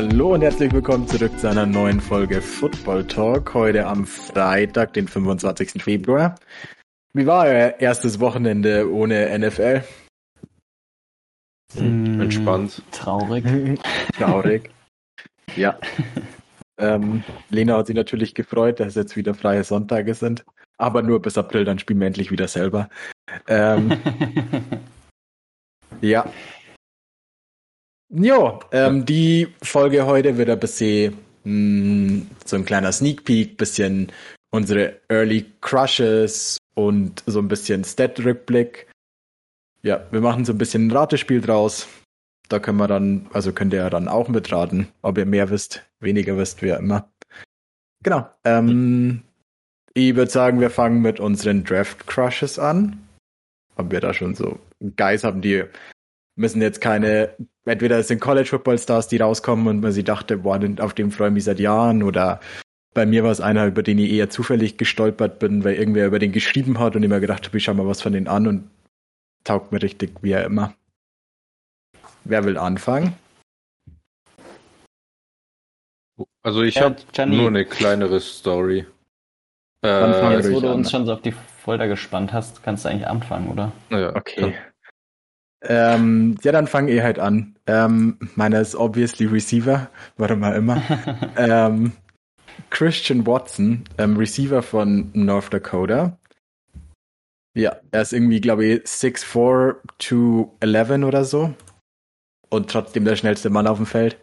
Hallo und herzlich willkommen zurück zu einer neuen Folge Football Talk. Heute am Freitag, den 25. Februar. Wie war euer erstes Wochenende ohne NFL? Hm, Entspannt. Traurig. Traurig. ja. Ähm, Lena hat sich natürlich gefreut, dass es jetzt wieder freie Sonntage sind. Aber nur bis April, dann spielen wir endlich wieder selber. Ähm, ja, Jo, ähm, die Folge heute wird ein bisschen mh, hm, so ein kleiner Sneak Peek, bisschen unsere Early Crushes und so ein bisschen Stat-Rückblick. Ja, wir machen so ein bisschen ein Ratespiel draus. Da können wir dann, also könnt ihr ja dann auch mitraten, ob ihr mehr wisst, weniger wisst, wie immer. Genau. Ähm, ich würde sagen, wir fangen mit unseren Draft Crushes an. Ob wir da schon so Guys haben, die müssen jetzt keine, entweder es sind College Football Stars, die rauskommen und man sie dachte, boah, auf dem freue ich mich seit Jahren oder bei mir war es einer, über den ich eher zufällig gestolpert bin, weil irgendwer über den geschrieben hat und immer gedacht habe, ich schau mal was von denen an und taugt mir richtig, wie er immer. Wer will anfangen? Also ich habe nur eine kleinere Story. Äh, jetzt, wo du uns schon so auf die Folter gespannt hast, kannst du eigentlich anfangen, oder? Ja, okay. Ähm, ja, dann fange ich halt an. Ähm, meiner ist obviously Receiver, warum auch immer. ähm, Christian Watson, ähm, Receiver von North Dakota. Ja, er ist irgendwie, glaube ich, 6'4 to 11 oder so. Und trotzdem der schnellste Mann auf dem Feld.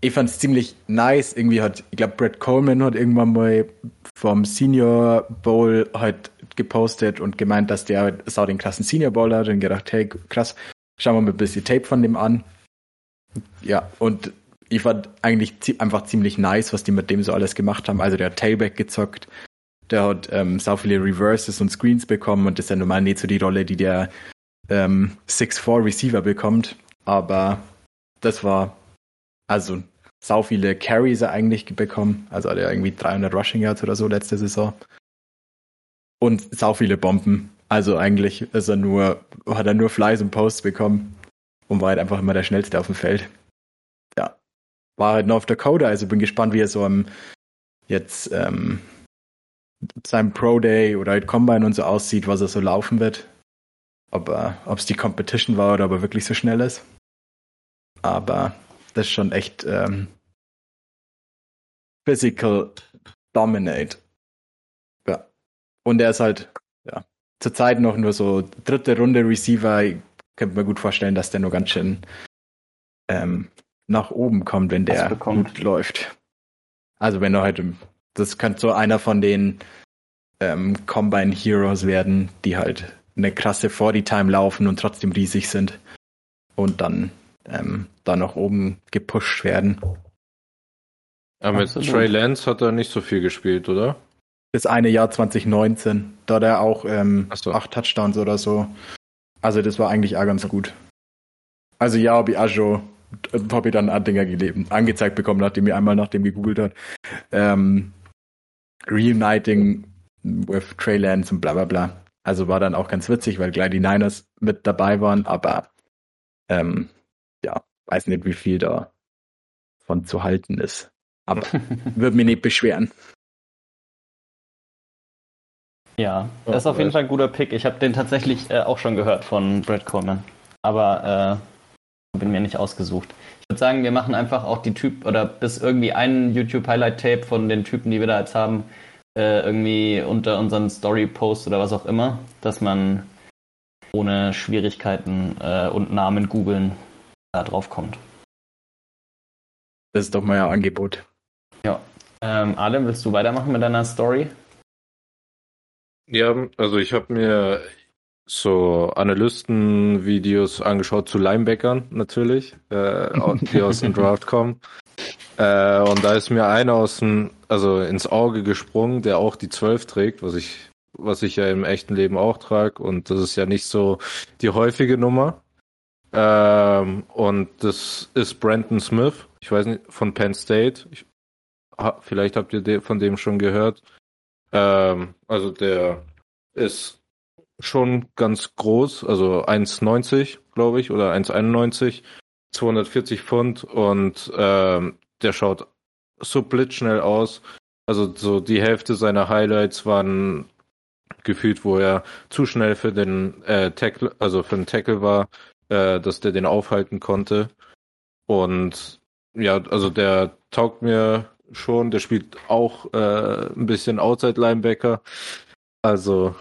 Ich fand es ziemlich nice. Irgendwie hat, ich glaube, Brett Coleman hat irgendwann mal vom Senior Bowl halt gepostet und gemeint, dass der sau den krassen Senior Bowl hat und gedacht, hey, krass, schauen wir mal ein bisschen Tape von dem an. Ja, und ich fand eigentlich einfach ziemlich nice, was die mit dem so alles gemacht haben. Also der hat Tailback gezockt, der hat ähm, sau viele Reverses und Screens bekommen und das ist ja normal nicht so die Rolle, die der ähm, 6'4 Receiver bekommt. Aber das war also sau viele Carries er eigentlich bekommen. Also hat er irgendwie 300 Rushing Yards oder so letzte Saison. Und sau viele Bomben. Also eigentlich ist er nur, hat er nur Flies und Posts bekommen und war halt einfach immer der schnellste auf dem Feld. Ja. War halt der Coda, also bin gespannt, wie er so am jetzt ähm, seinem Pro Day oder halt Combine und so aussieht, was er so laufen wird. Ob es die Competition war oder ob er wirklich so schnell ist. Aber das ist schon echt ähm, physical dominate. Ja. Und er ist halt, ja, zurzeit noch nur so dritte Runde Receiver. Ich könnte mir gut vorstellen, dass der nur ganz schön ähm, nach oben kommt, wenn der gut läuft. Also wenn er halt, das könnte so einer von den ähm, Combine Heroes werden, die halt eine krasse 40-Time laufen und trotzdem riesig sind. Und dann ähm, da nach oben gepusht werden. Aber mit Trey Lance hat er nicht so viel gespielt, oder? Das eine Jahr 2019, da hat er auch ähm, so. acht Touchdowns oder so. Also das war eigentlich auch ganz gut. Also ja, habe ich schon, habe ich dann Dinger gelebt, angezeigt bekommen, nachdem ich einmal nach dem gegoogelt hat. Ähm, Reuniting with Trey Lance und bla bla bla. Also war dann auch ganz witzig, weil gleich die Niners mit dabei waren, aber ähm, weiß nicht, wie viel da von zu halten ist. Aber würde mich nicht beschweren. Ja, das ist auf jeden Fall ein guter Pick. Ich habe den tatsächlich äh, auch schon gehört von Brad Coleman. Aber äh, bin mir nicht ausgesucht. Ich würde sagen, wir machen einfach auch die Typ oder bis irgendwie ein YouTube-Highlight-Tape von den Typen, die wir da jetzt haben, äh, irgendwie unter unseren Story-Post oder was auch immer, dass man ohne Schwierigkeiten äh, und Namen googeln da drauf kommt. Das ist doch mal ein Angebot. Ja. Ähm, Adam, willst du weitermachen mit deiner Story? Ja, also ich habe mir so Analysten-Videos angeschaut zu Linebackern natürlich, äh, die aus dem Draft kommen. Äh, und da ist mir einer aus dem, also ins Auge gesprungen, der auch die 12 trägt, was ich, was ich ja im echten Leben auch trage. Und das ist ja nicht so die häufige Nummer. Ähm, und das ist Brandon Smith, ich weiß nicht, von Penn State. Ich vielleicht habt ihr von dem schon gehört. Ähm, also der ist schon ganz groß, also 1,90 glaube ich oder 1,91, 240 Pfund und ähm, der schaut so blitzschnell aus. Also so die Hälfte seiner Highlights waren gefühlt, wo er zu schnell für den äh, Tackle, also für den Tackle war, äh, dass der den aufhalten konnte. Und ja, also der taugt mir schon. Der spielt auch äh, ein bisschen Outside Linebacker. Also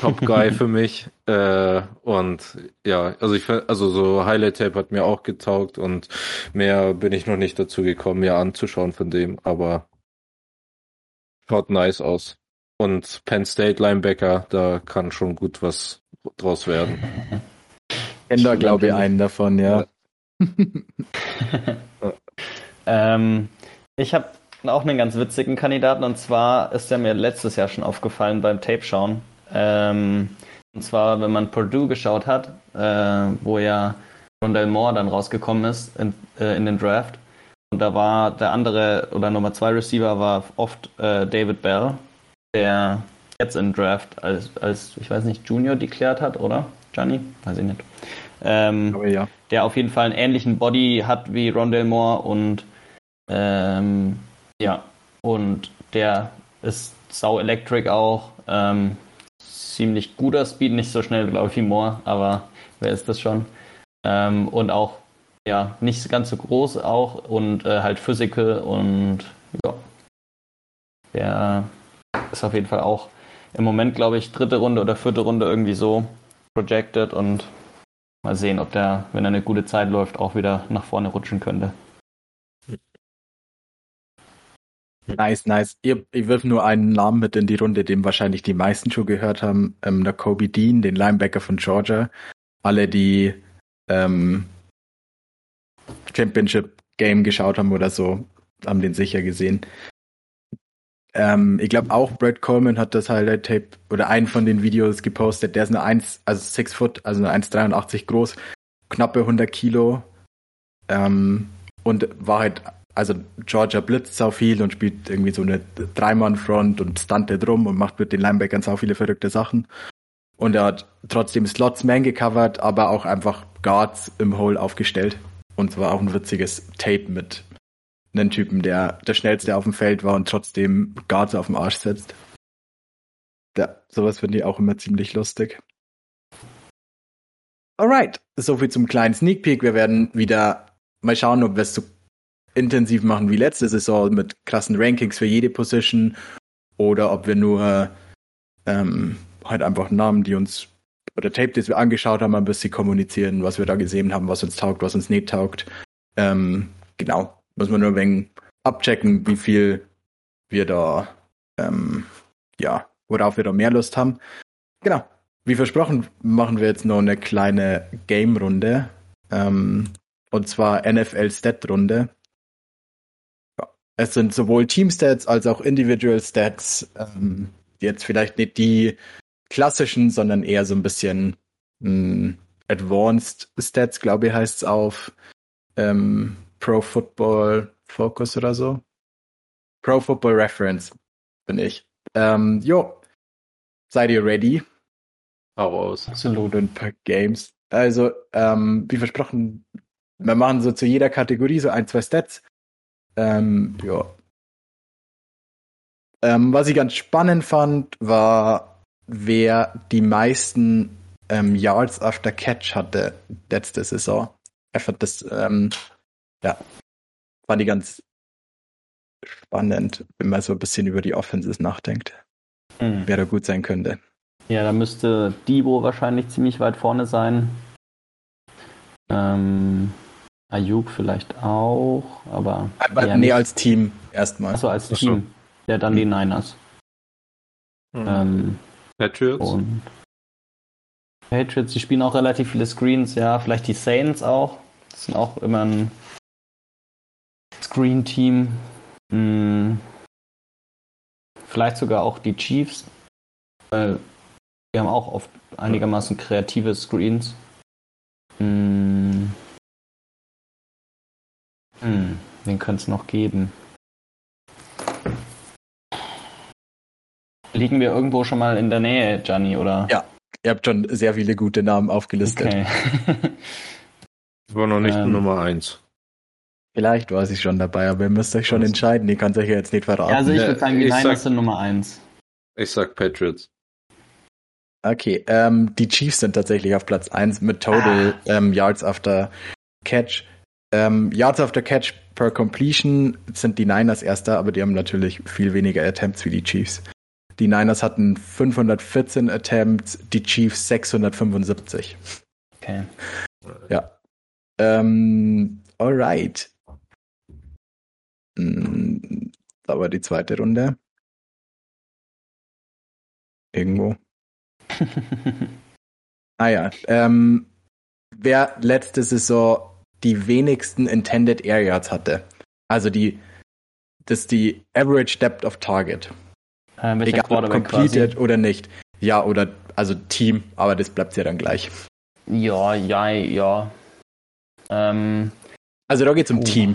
Top Guy für mich. Äh, und ja, also ich also so Highlight Tape hat mir auch getaugt und mehr bin ich noch nicht dazu gekommen, mir anzuschauen von dem, aber schaut nice aus. Und Penn State Linebacker, da kann schon gut was draus werden. Da glaube ich einen davon, ja. ähm, ich habe auch einen ganz witzigen Kandidaten und zwar ist er mir letztes Jahr schon aufgefallen beim Tape schauen. Ähm, und zwar, wenn man Purdue geschaut hat, äh, wo ja Rondell Moore dann rausgekommen ist in, äh, in den Draft. Und da war der andere oder Nummer zwei Receiver war oft äh, David Bell, der jetzt im Draft als, als, ich weiß nicht, Junior deklärt hat, oder? Johnny? Weiß ich nicht. Ähm, Aber ja. Der auf jeden Fall einen ähnlichen Body hat wie Rondell Moore und ähm, ja, und der ist sau electric auch. Ähm, ziemlich guter Speed, nicht so schnell, glaube ich, wie Moore, aber wer ist das schon? Ähm, und auch, ja, nicht ganz so groß auch und äh, halt physical und ja. Der ist auf jeden Fall auch im Moment, glaube ich, dritte Runde oder vierte Runde irgendwie so projected und mal sehen, ob der, wenn er eine gute Zeit läuft, auch wieder nach vorne rutschen könnte. Nice, nice. Ihr, ich wirf nur einen Namen mit in die Runde, den wahrscheinlich die meisten schon gehört haben. Ähm, der Kobe Dean, den Linebacker von Georgia. Alle, die ähm, Championship Game geschaut haben oder so, haben den sicher gesehen. Ähm, ich glaube auch Brad Coleman hat das Highlight Tape oder einen von den Videos gepostet. Der ist eine 1, also 6 Foot, also eine 1,83 groß, knappe 100 Kilo. Ähm, und war halt also Georgia blitzt sau viel und spielt irgendwie so eine Dreimann-Front und stuntet rum und macht mit den Linebackern sau viele verrückte Sachen. Und er hat trotzdem Slots Man gecovert, aber auch einfach Guards im Hole aufgestellt. Und zwar auch ein witziges Tape mit einem Typen, der der schnellste auf dem Feld war und trotzdem Guards auf dem Arsch setzt. Ja, sowas finde ich auch immer ziemlich lustig. Alright, soviel zum kleinen Sneak Peek. Wir werden wieder mal schauen, ob wir es so intensiv machen wie letzte Saison mit krassen Rankings für jede Position oder ob wir nur ähm, halt einfach Namen, die uns oder Tape, das wir angeschaut haben, ein bisschen kommunizieren, was wir da gesehen haben, was uns taugt, was uns nicht taugt. Ähm, genau, muss man nur ein wenig abchecken, wie viel wir da, ähm, ja, worauf wir da mehr Lust haben. Genau, wie versprochen, machen wir jetzt noch eine kleine Game-Runde. Ähm, und zwar NFL-Stat-Runde. Es sind sowohl Team-Stats als auch Individual-Stats. Ähm, jetzt vielleicht nicht die klassischen, sondern eher so ein bisschen mh, hm, Advanced Stats, glaube ich, heißt es auf ähm, Pro Football Focus oder so. Pro Football Reference bin ich. Ähm, jo, seid ihr ready? Hau aus. Absolut ein paar Games. Also, ähm, wie versprochen, wir machen so zu jeder Kategorie so ein, zwei Stats. Ähm, ja. Ähm, was ich ganz spannend fand, war, wer die meisten ähm, Yards after Catch hatte letzte Saison. Fand das, ähm, ja, fand ich ganz spannend, wenn man so ein bisschen über die Offenses nachdenkt. Mhm. Wer da gut sein könnte. Ja, da müsste Debo wahrscheinlich ziemlich weit vorne sein. Ähm, Ayuk vielleicht auch, aber. aber nee, als Team erstmal. Achso, als Team. Achso. Ja, dann die hm. Niners. Mhm. Ähm, Patriots. Und Patriots, die spielen auch relativ viele Screens, ja. Vielleicht die Saints auch. Das sind auch immer ein Screen-Team. Hm. Vielleicht sogar auch die Chiefs. Weil die haben auch oft einigermaßen kreative Screens. Hm. Hm. wen könnte es noch geben? Liegen wir irgendwo schon mal in der Nähe, Gianni, oder? Ja, ihr habt schon sehr viele gute Namen aufgelistet. Okay. Das war noch nicht Ähm. Nummer eins. Vielleicht war sie schon dabei, aber ihr müsst euch schon entscheiden. Ihr könnt euch ja jetzt nicht verraten. Ja, also ich würde sagen, die Niners sag- sind Nummer 1. Ich sag Patriots. Okay, ähm, die Chiefs sind tatsächlich auf Platz 1 mit Total ähm, Yards after Catch. Ähm, Yards after Catch per Completion sind die Niners erster, aber die haben natürlich viel weniger Attempts wie die Chiefs. Die Niners hatten 514 Attempts, die Chiefs 675. Okay. Ja. Ähm, alright. Da war die zweite Runde. Irgendwo. Ah ja, ähm, wer letzte Saison die wenigsten Intended Air Yards hatte. Also die, das ist die Average Depth of Target. Äh, Egal ob completed oder nicht. Ja, oder, also Team, aber das bleibt ja dann gleich. quasi? Ja, ja, ja. Ähm, Also da geht's um Oh. Team.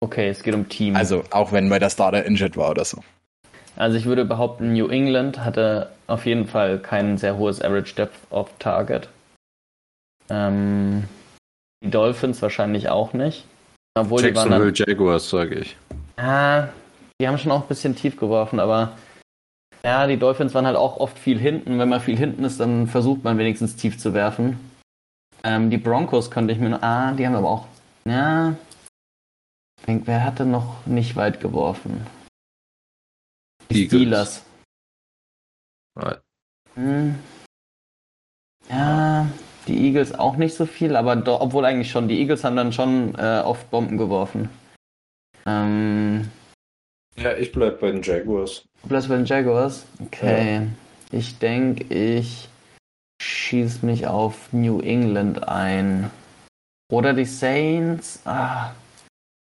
Okay, es geht um Team. Also auch wenn mal der Starter injured war oder so. Also ich würde behaupten, New England hatte auf jeden Fall kein sehr hohes Average Depth of Target. Ähm, die Dolphins wahrscheinlich auch nicht. Obwohl die waren Jacksonville dann, Jaguars, sage ich. ah, die haben schon auch ein bisschen tief geworfen, aber ja, die Dolphins waren halt auch oft viel hinten. Wenn man viel hinten ist, dann versucht man wenigstens tief zu werfen. Ähm, die Broncos könnte ich mir noch, ah, die haben aber auch, ja, ich denk, wer hatte noch nicht weit geworfen? Die Eagles. Steelers. Nein. Hm. Ja, die Eagles auch nicht so viel, aber do, obwohl eigentlich schon. Die Eagles haben dann schon äh, oft Bomben geworfen. Ähm, Ja, ich bleib bei den Jaguars. Plus bei den Jaguars? Okay. Ich denke, ich schieße mich auf New England ein. Oder die Saints? Ah.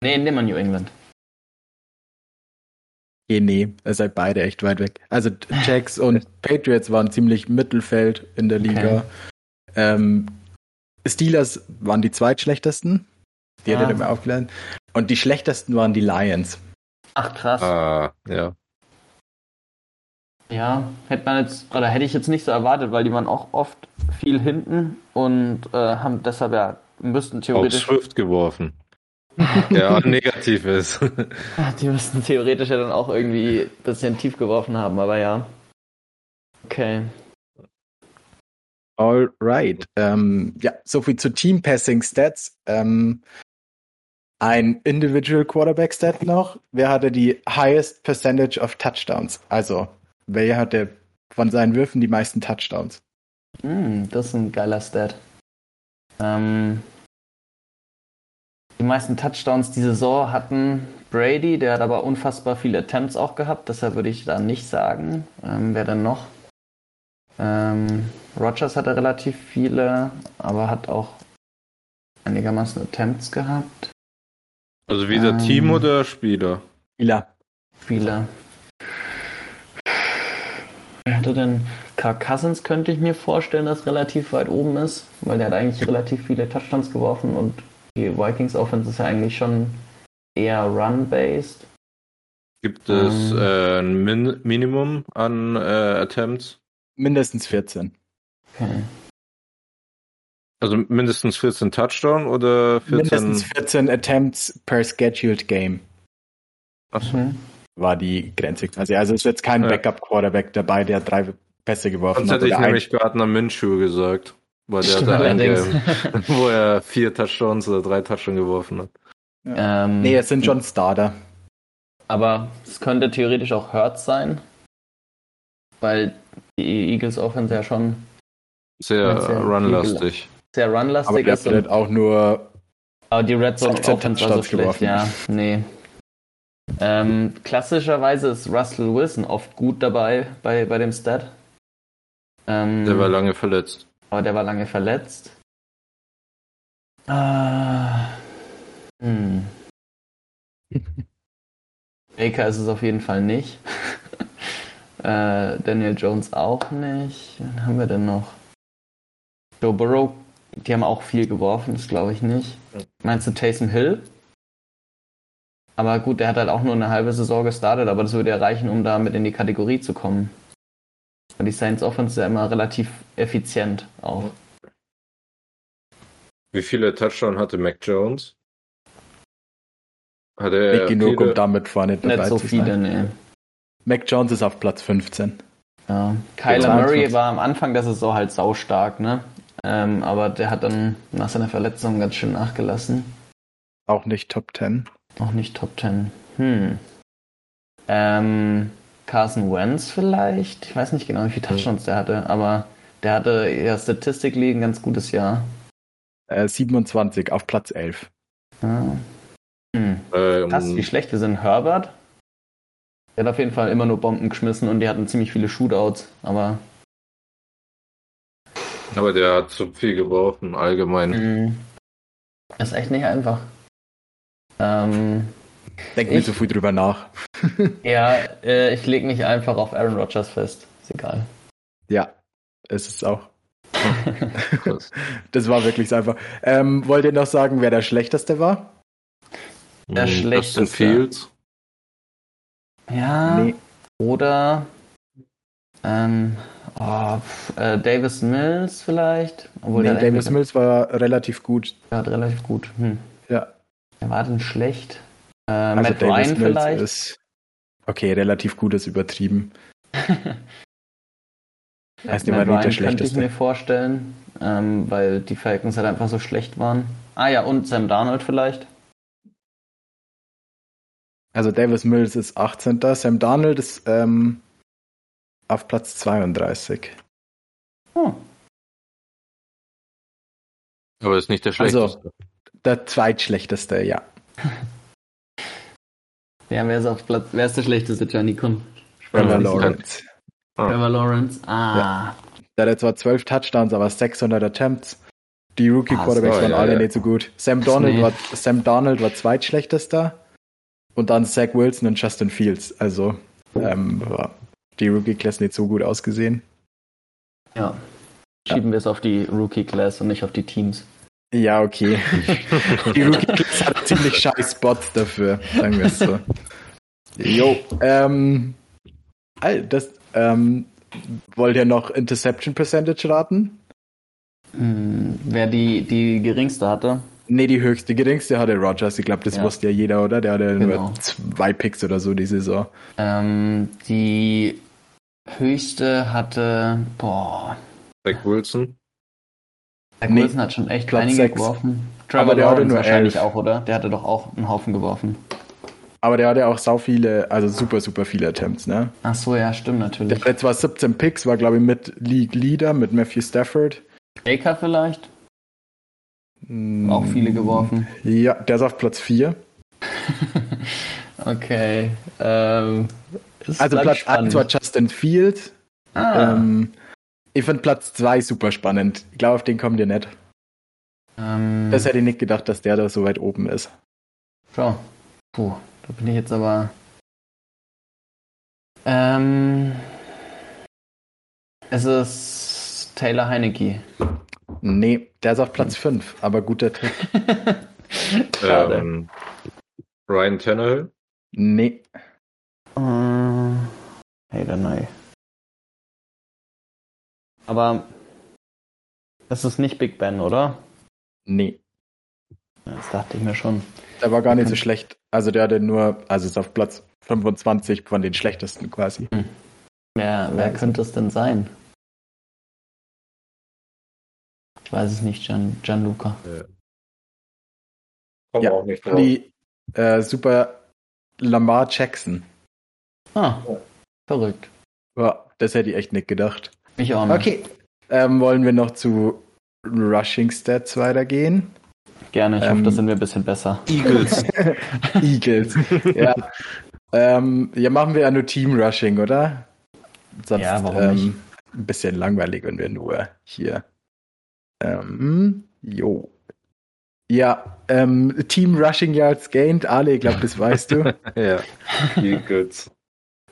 Nee, nimm mal New England. Eh, nee, ihr seid beide echt weit weg. Also Jacks und Patriots waren ziemlich Mittelfeld in der Liga. Ähm, Steelers waren die zweitschlechtesten. Die Ah. hättet ihr mir aufgeladen. Und die schlechtesten waren die Lions. Ach krass. Ah, ja. Ja, hätte man jetzt, oder hätte ich jetzt nicht so erwartet, weil die waren auch oft viel hinten und äh, haben deshalb ja, müssten Auf theoretisch, Swift geworfen. Der negativ ist. die müssten theoretisch ja dann auch irgendwie ein bisschen tief geworfen haben, aber ja. Okay. Alright. Ähm, ja, soviel zu Team Passing Stats. Ähm, ein Individual Quarterback Stat noch. Wer hatte die highest percentage of Touchdowns? Also, wer hatte von seinen Würfen die meisten Touchdowns? Hm, das ist ein geiler Stat. Ähm, die meisten Touchdowns die Saison hatten Brady, der hat aber unfassbar viele Attempts auch gehabt, deshalb würde ich da nicht sagen. Ähm, wer denn noch? Ähm, Rogers hatte relativ viele, aber hat auch einigermaßen Attempts gehabt. Also wieder Ähm. Team oder Spieler? Spieler. Viele. Wer hatte denn? Kirk Cousins könnte ich mir vorstellen, dass relativ weit oben ist, weil der hat eigentlich relativ viele Touchdowns geworfen und die Vikings Offense ist ja eigentlich schon eher run-based. Gibt es Ähm. äh, ein Min Minimum an äh, Attempts? Mindestens 14. Okay. Also mindestens 14 Touchdown oder 14? Mindestens 14 Attempts per scheduled game Achso. Mhm. war die Grenze quasi. Also es ist jetzt kein Ja. Backup-Quarterback dabei, der drei Pässe geworfen Sonst hat. hätte ich nämlich Gardner Minshew gesagt. Weil der Stimmt einen, allerdings. wo er vier Touchdowns oder drei Touchdowns geworfen hat. Ähm, Nee, es sind schon Starter. Aber es könnte theoretisch auch Hurts sein, weil die Eagles Offense ja schon Sehr ja, runlastig. sehr Aber runlastig der ist. Hat auch nur aber die Red Zone 16 Offense war so Touchdowns schlecht, geworfen. ja. Nee. Ähm, klassischerweise ist Russell Wilson oft gut dabei bei, bei dem Stat. Ähm, Der war lange verletzt. Aber der war lange verletzt. Ah, hm. Baker ist es auf jeden Fall nicht. äh, Daniel Jones auch nicht. Wen haben wir denn noch? Joe Burrow, die haben auch viel geworfen, das glaube ich nicht. Meinst du Taysom Hill? Aber gut, der hat halt auch nur eine halbe Saison gestartet, aber das würde ja reichen, um damit in die Kategorie zu kommen. Und die Saints Offense ist ja immer relativ effizient auch. Wie viele Touchdown hatte Mac Jones? Hat er Nicht genug, viele- um damit vorne dabei Nicht so zu viele, sein. nee. Mac Jones ist auf Platz 15. Ja. Kyler 22. Murray war am Anfang der Saison halt saustark, ne? Ähm, aber der hat dann nach seiner Verletzung ganz schön nachgelassen. Auch nicht Top 10. Auch nicht Top 10. Hm. Ähm, Carson Wentz vielleicht? Ich weiß nicht genau, wie viele Touchdowns der hatte, aber der hatte ja statistically ein ganz gutes Jahr. Äh, 27 auf Platz 11. Ja. Hm. Ähm, Krass, wie schlecht wir sind. Herbert? Der hat auf jeden Fall immer nur Bomben geschmissen und die hatten ziemlich viele Shootouts, aber aber der hat zu viel geworfen, allgemein. hm, ist echt nicht einfach. Ähm, Denk nicht Ich- so viel drüber nach. ja, äh, ich lege mich einfach auf Aaron Rodgers fest. Ist egal. Ja, es ist auch. Krass. Das war wirklich so einfach. Ähm, wollt ihr noch sagen, wer der schlechteste war? Der schlechteste. Justin Fields. Ja, Nee. oder ähm, oh, pf, äh, Davis Mills vielleicht. Obwohl nee, Davis Mills war relativ gut. hat relativ gut. Hm. Ja. Wer war denn schlecht? Äh, Also Matt Davis Ryan Mills vielleicht. ist. Okay, relativ gut ist übertrieben. heißt immer Matt nicht der Ryan könnte ich schlechteste. mir vorstellen, ähm, weil die Falcons halt einfach so schlecht waren. Ah ja, und Sam Darnold vielleicht. Also Davis Mills ist 18. Sam Darnold ist ähm, auf Platz 32. Oh, Aber ist nicht der Also- schlechteste. Der zweitschlechteste, ja. ja, wer ist auf Platz? Wer ist der schlechteste, Johnny? Komm. Trevor Lawrence. Trevor Lawrence. Ah. Der hatte zwar 12 Touchdowns, aber 600 Attempts. Die Rookie-Quarterbacks Ah, waren ja, alle ja. nicht so gut. Sam Donald, Nee. war, Sam Donald war zweitschlechtester. Und dann Zach Wilson und Justin Fields. Also ähm, war die Rookie-Class nicht so gut ausgesehen. Ja. Schieben wir es auf die Rookie-Class und nicht auf die Teams. Ja, okay. die Rookie-Class hat ziemlich scheiß Spots dafür, sagen wir es so. Jo, ähm, all das, ähm, wollt ihr noch Interception Percentage raten? Hm, wer die, die geringste hatte, Nee, die höchste, geringste hatte Rogers. Ich glaube, das Ja. wusste ja jeder, oder? Der hatte Genau. nur zwei Picks oder so die Saison. ähm, die höchste hatte, boah, Zach Wilson. Zach Nee, Wilson hat schon echt Platz einige sechs. geworfen. Aber Trevor der Lawrence wahrscheinlich elf. auch, oder? Der hatte doch auch einen Haufen geworfen. Aber der hatte auch sau viele, also super, super viele Attempts, ne? Ach so, ja, stimmt Der natürlich. hatte zwar 17 Picks, war glaube ich mit League Leader, mit Matthew Stafford. Baker vielleicht? Mm, Auch viele geworfen. Ja, der ist auf Platz 4. Okay. Ähm, Also Platz spannend. 1 war Justin Fields. ah, Ähm, ich finde Platz 2 super spannend. Ich glaube, auf den kommt ihr nicht. Ähm, Das hätte ich nicht gedacht, dass der da so weit oben ist. Schau. Puh, da bin ich jetzt aber. Ähm, es ist Taylor Heinecke. Nee, der ist auf Platz 5, aber guter Tipp. Ähm, Ryan Tannehill. Nee, Äh, hey, dann nein. Aber es ist nicht Big Ben, oder? Nee. Ja, Das dachte ich mir schon. Der war gar nicht so schlecht. Also der hatte nur, also ist auf Platz 25 von den schlechtesten quasi. Wer, wer Also. könnte es denn sein? Ich weiß es nicht, Gian, Gianluca. Kommt Ja, auch nicht drauf. Die äh, super Lamar Jackson. Ah, verrückt. Ja, das hätte ich echt nicht gedacht. Ich auch nicht. Okay. Ähm, wollen wir noch zu Rushing Stats weitergehen? Gerne, ich Ähm, hoffe, da sind wir ein bisschen besser. Eagles. Eagles. ja. Ähm, ja, machen wir ja nur Team Rushing, oder? Sonst Ja, warum ähm, nicht? ein bisschen langweilig, wenn wir nur hier. Ähm, jo. Ja, ähm, Team Rushing Yards gained, Ale, ich glaube, das weißt du. ja. Eagles.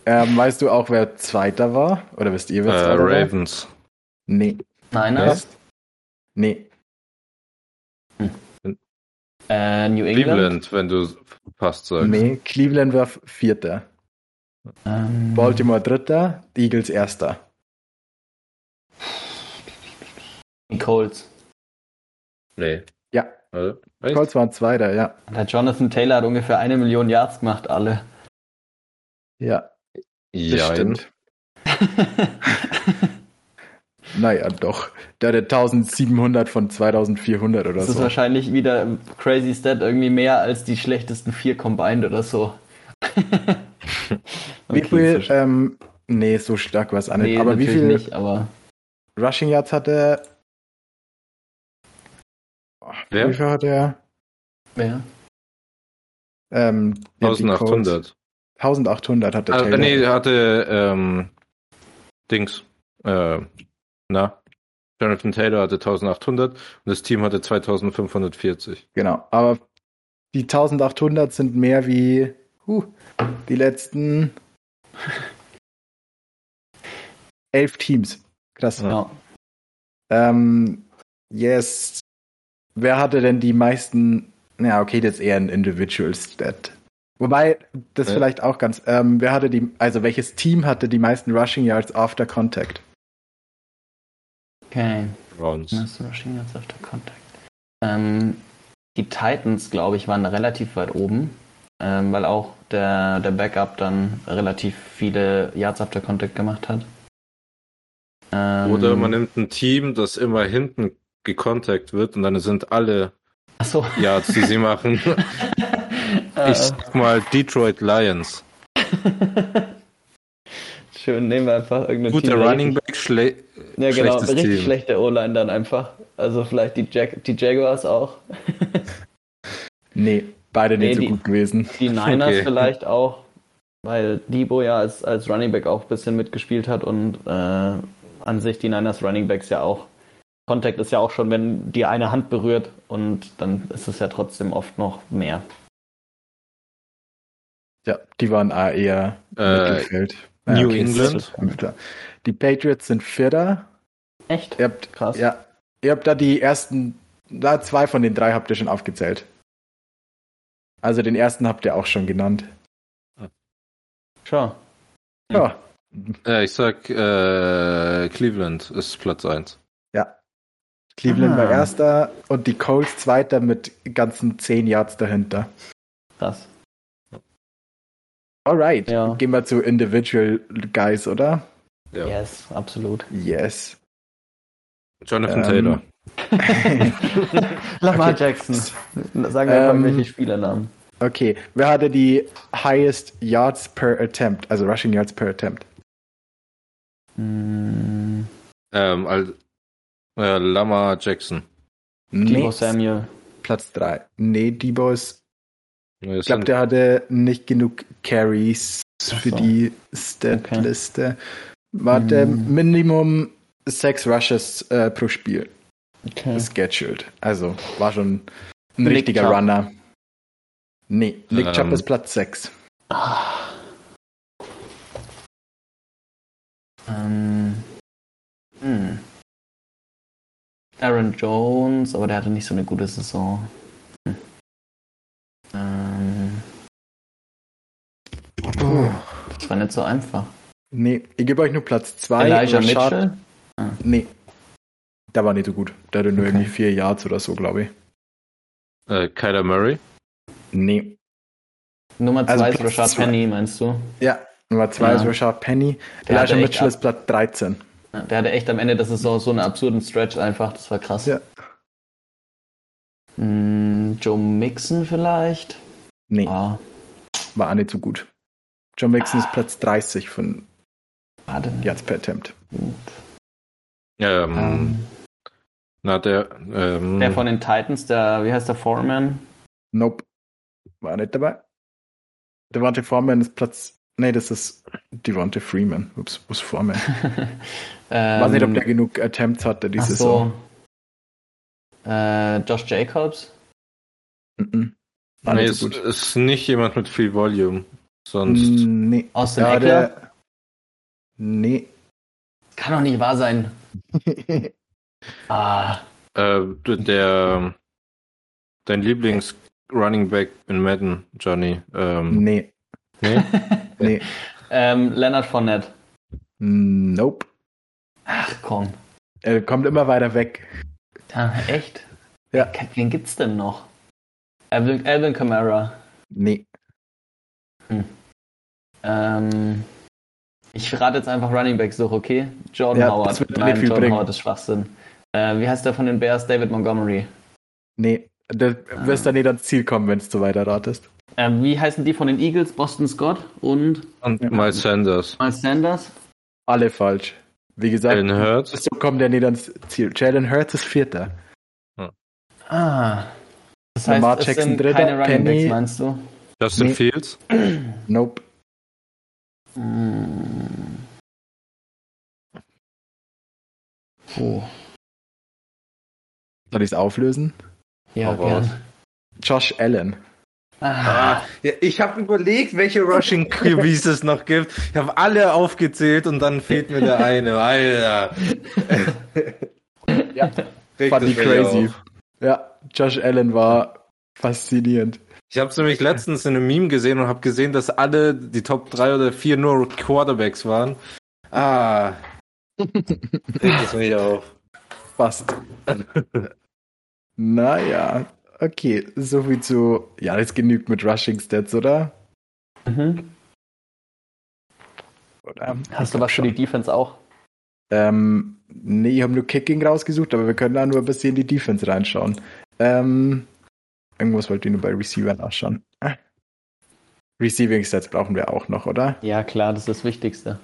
ähm, weißt du auch, wer Zweiter war? Oder wisst ihr, Äh, wer Zweiter war? Ravens. Nee. Niners? Nee. Äh, New England. Cleveland, wenn du fast sagst. Nee, Cleveland war Vierter. Ähm, Baltimore Dritter, die Eagles Erster. die Colts. Nee. Ja. Echt? Colts waren Zweiter, ja. Der Jonathan Taylor hat ungefähr eine Million Yards gemacht, alle. Ja, das Ja, stimmt. Naja, doch. Der hatte 1700 von 2400 oder Das ist so. wahrscheinlich wieder crazy Stat, irgendwie mehr als die schlechtesten vier combined oder so. Wie Okay, viel, so ähm, nee, so stark war es nicht. nee, aber wie viel nicht, aber Rushing Yards hatte er? Oh, Wer? Wie viel hat er? wer? Ähm, ja, die Colts. 1800. 1800 hat der Ah, nee, er hatte ähm, Dings. Äh, na, Jonathan Taylor hatte 1800 und das Team hatte 2540. Genau, aber die 1800 sind mehr wie huh, die letzten elf Teams. Krass. Ja. Ähm, yes. Wer hatte denn die meisten? Ja, okay, das ist eher ein Individual Stat. Wobei, das Ja. vielleicht auch ganz. Ähm, wer hatte die, also welches Team hatte die meisten Rushing Yards after Contact? Okay. Browns. Nice Rushing Yards after Contact. Ähm, die Titans, glaube ich, waren relativ weit oben, ähm, weil auch der, der Backup dann relativ viele Yards after Contact gemacht hat. Ähm, Oder man nimmt ein Team, das immer hinten gecontact wird und dann sind alle Achso. Yards, die sie machen. Ich sag mal Detroit Lions. Schön, nehmen wir einfach irgendein Guter Team, der Running Back, schle Ja, genau, schlechtes richtig Team. schlechte O-Line dann einfach. Also vielleicht die, Jag die Jaguars auch. Nee, beide Nee, nicht so die- gut gewesen. Die Niners Okay. vielleicht auch, weil Debo ja als, als Running Back auch ein bisschen mitgespielt hat und äh, an sich die Niners Running Backs ja auch. Contact ist ja auch schon, wenn die eine Hand berührt und dann ist es ja trotzdem oft noch mehr. Ja, die waren eher Äh, Mittelfeld. New okay, England? Die Patriots sind Vierter. Echt? Ihr habt, Krass. Ja, ihr habt da die ersten, da zwei von den drei habt ihr schon aufgezählt. Also den ersten habt ihr auch schon genannt. Sure. Ja, äh, ich sag äh, Cleveland ist Platz 1. Cleveland Ah. war erster und die Colts zweiter mit ganzen zehn Yards dahinter. Krass. Alright, Ja. gehen wir zu Individual Guys, oder? Ja. Yes, absolut. Yes. Jonathan Ähm, Taylor. Lamar Okay. Jackson. Sagen wir Ähm, mal welche Spielernamen. Okay, wer hatte die highest Yards per Attempt, also Rushing Yards per Attempt? Hm, Ähm, al- äh, Lamar Jackson. Debo Nee, Samuel. Platz 3. Nee, Debo ist Nee, Ich glaube, der hatte nicht genug Carries für so. die Statliste. Warte, Hm. Minimum sechs Rushes äh, pro Spiel Okay. scheduled. Also war schon ein Nick richtiger Chubb. Runner. Nee, Nick Ähm. Chubb ist Platz 6. Ah. Ähm. Hm. Aaron Jones, aber der hatte nicht so eine gute Saison. Hm. Ähm. Das war nicht so einfach. Nee, ich gebe euch nur Platz 2. Elijah Mitchell? Nee. Der war nicht so gut. Der hatte nur Okay. irgendwie vier Yards oder so, glaube ich. äh, Kyler Murray. Nee. Nummer 2 Also ist Platz Rashad zwei. Penny, meinst du? Ja, Nummer 2 Ja. ist Rashad Penny. Der Elijah Mitchell ist Platz 13. Ja, Der hatte echt am Ende der Saison so einen absurden Stretch einfach. Das war krass. Ja. Hm, Joe Mixon vielleicht? Nee, Ah, war auch nicht so gut. John Mixon ist Platz 30 von warte. Yards per Attempt. Gut. Ähm, Ähm, na, der, ähm, der von den Titans, der, wie heißt der Foreman? Nope. War nicht dabei. Devontae Foreman ist Platz. Nee, das ist Devontae Freeman. Ups, wo ist Foreman? ähm, Weiß nicht, ob der genug Attempts hatte diese ach Saison. so. Äh, Josh Jacobs? Mhm. War nee, so gut. ist nicht jemand mit viel Volume. Sonst. Mm, Nee. Austin Ja, Eckler? der, nee. Kann doch nicht wahr sein. Ah, Äh, der dein Lieblings-Running Back in Madden, Johnny? Ähm, Nee, nee? nee. Ähm, Leonard Fournette. Nope. Ach komm. Er kommt immer weiter weg. Ah, echt? Ja. Wen gibt's denn noch? Alvin, Alvin Kamara. Nee. Ähm, ich rate jetzt einfach Running Back suche, okay? Jordan Ja, Howard. das wird nicht Nein, viel Jordan bringen. Howard ist Schwachsinn. Äh, wie heißt der von den Bears? David Montgomery. Nee. Du wirst dann nicht ans Ziel kommen, wenn du weiter ratest. Ähm, wie heißen die von den Eagles? Boston Scott und Und Miles Sanders. Miles Sanders? Alle falsch. Wie gesagt, Jalen Hurts. so kommt er nicht ans Ziel. Jalen Hurts ist Vierter. Ah. Das heißt, Lamar es Jackson sind Dritter, keine Running Backs, meinst du? Justin Nee. Fields. Nope. Hm. Oh. Soll ich es auflösen? Ja, Hau raus. gern. Josh Allen. Ah. Ja, ich habe überlegt, welche Rushing QBs es noch gibt. Ich habe alle aufgezählt und dann fehlt mir der eine. Alter. Ja. Regt Fand ich crazy. auf. Ja, Josh Allen war faszinierend. Ich habe es nämlich letztens in einem Meme gesehen und habe gesehen, dass alle die Top 3 oder 4 nur Quarterbacks waren. Ah. Regt es mich auf. Fast. naja, okay. So viel zu. Ja, das genügt mit Rushing Stats, oder? Mhm. oder? Hast du was für die Defense auch? Ähm, nee, ich habe nur Kicking rausgesucht, aber wir können da nur ein bisschen in die Defense reinschauen. Ähm, irgendwas wollte ich nur bei Receiver nachschauen. Receiving Stats brauchen wir auch noch, oder? Ja, klar, das ist das Wichtigste.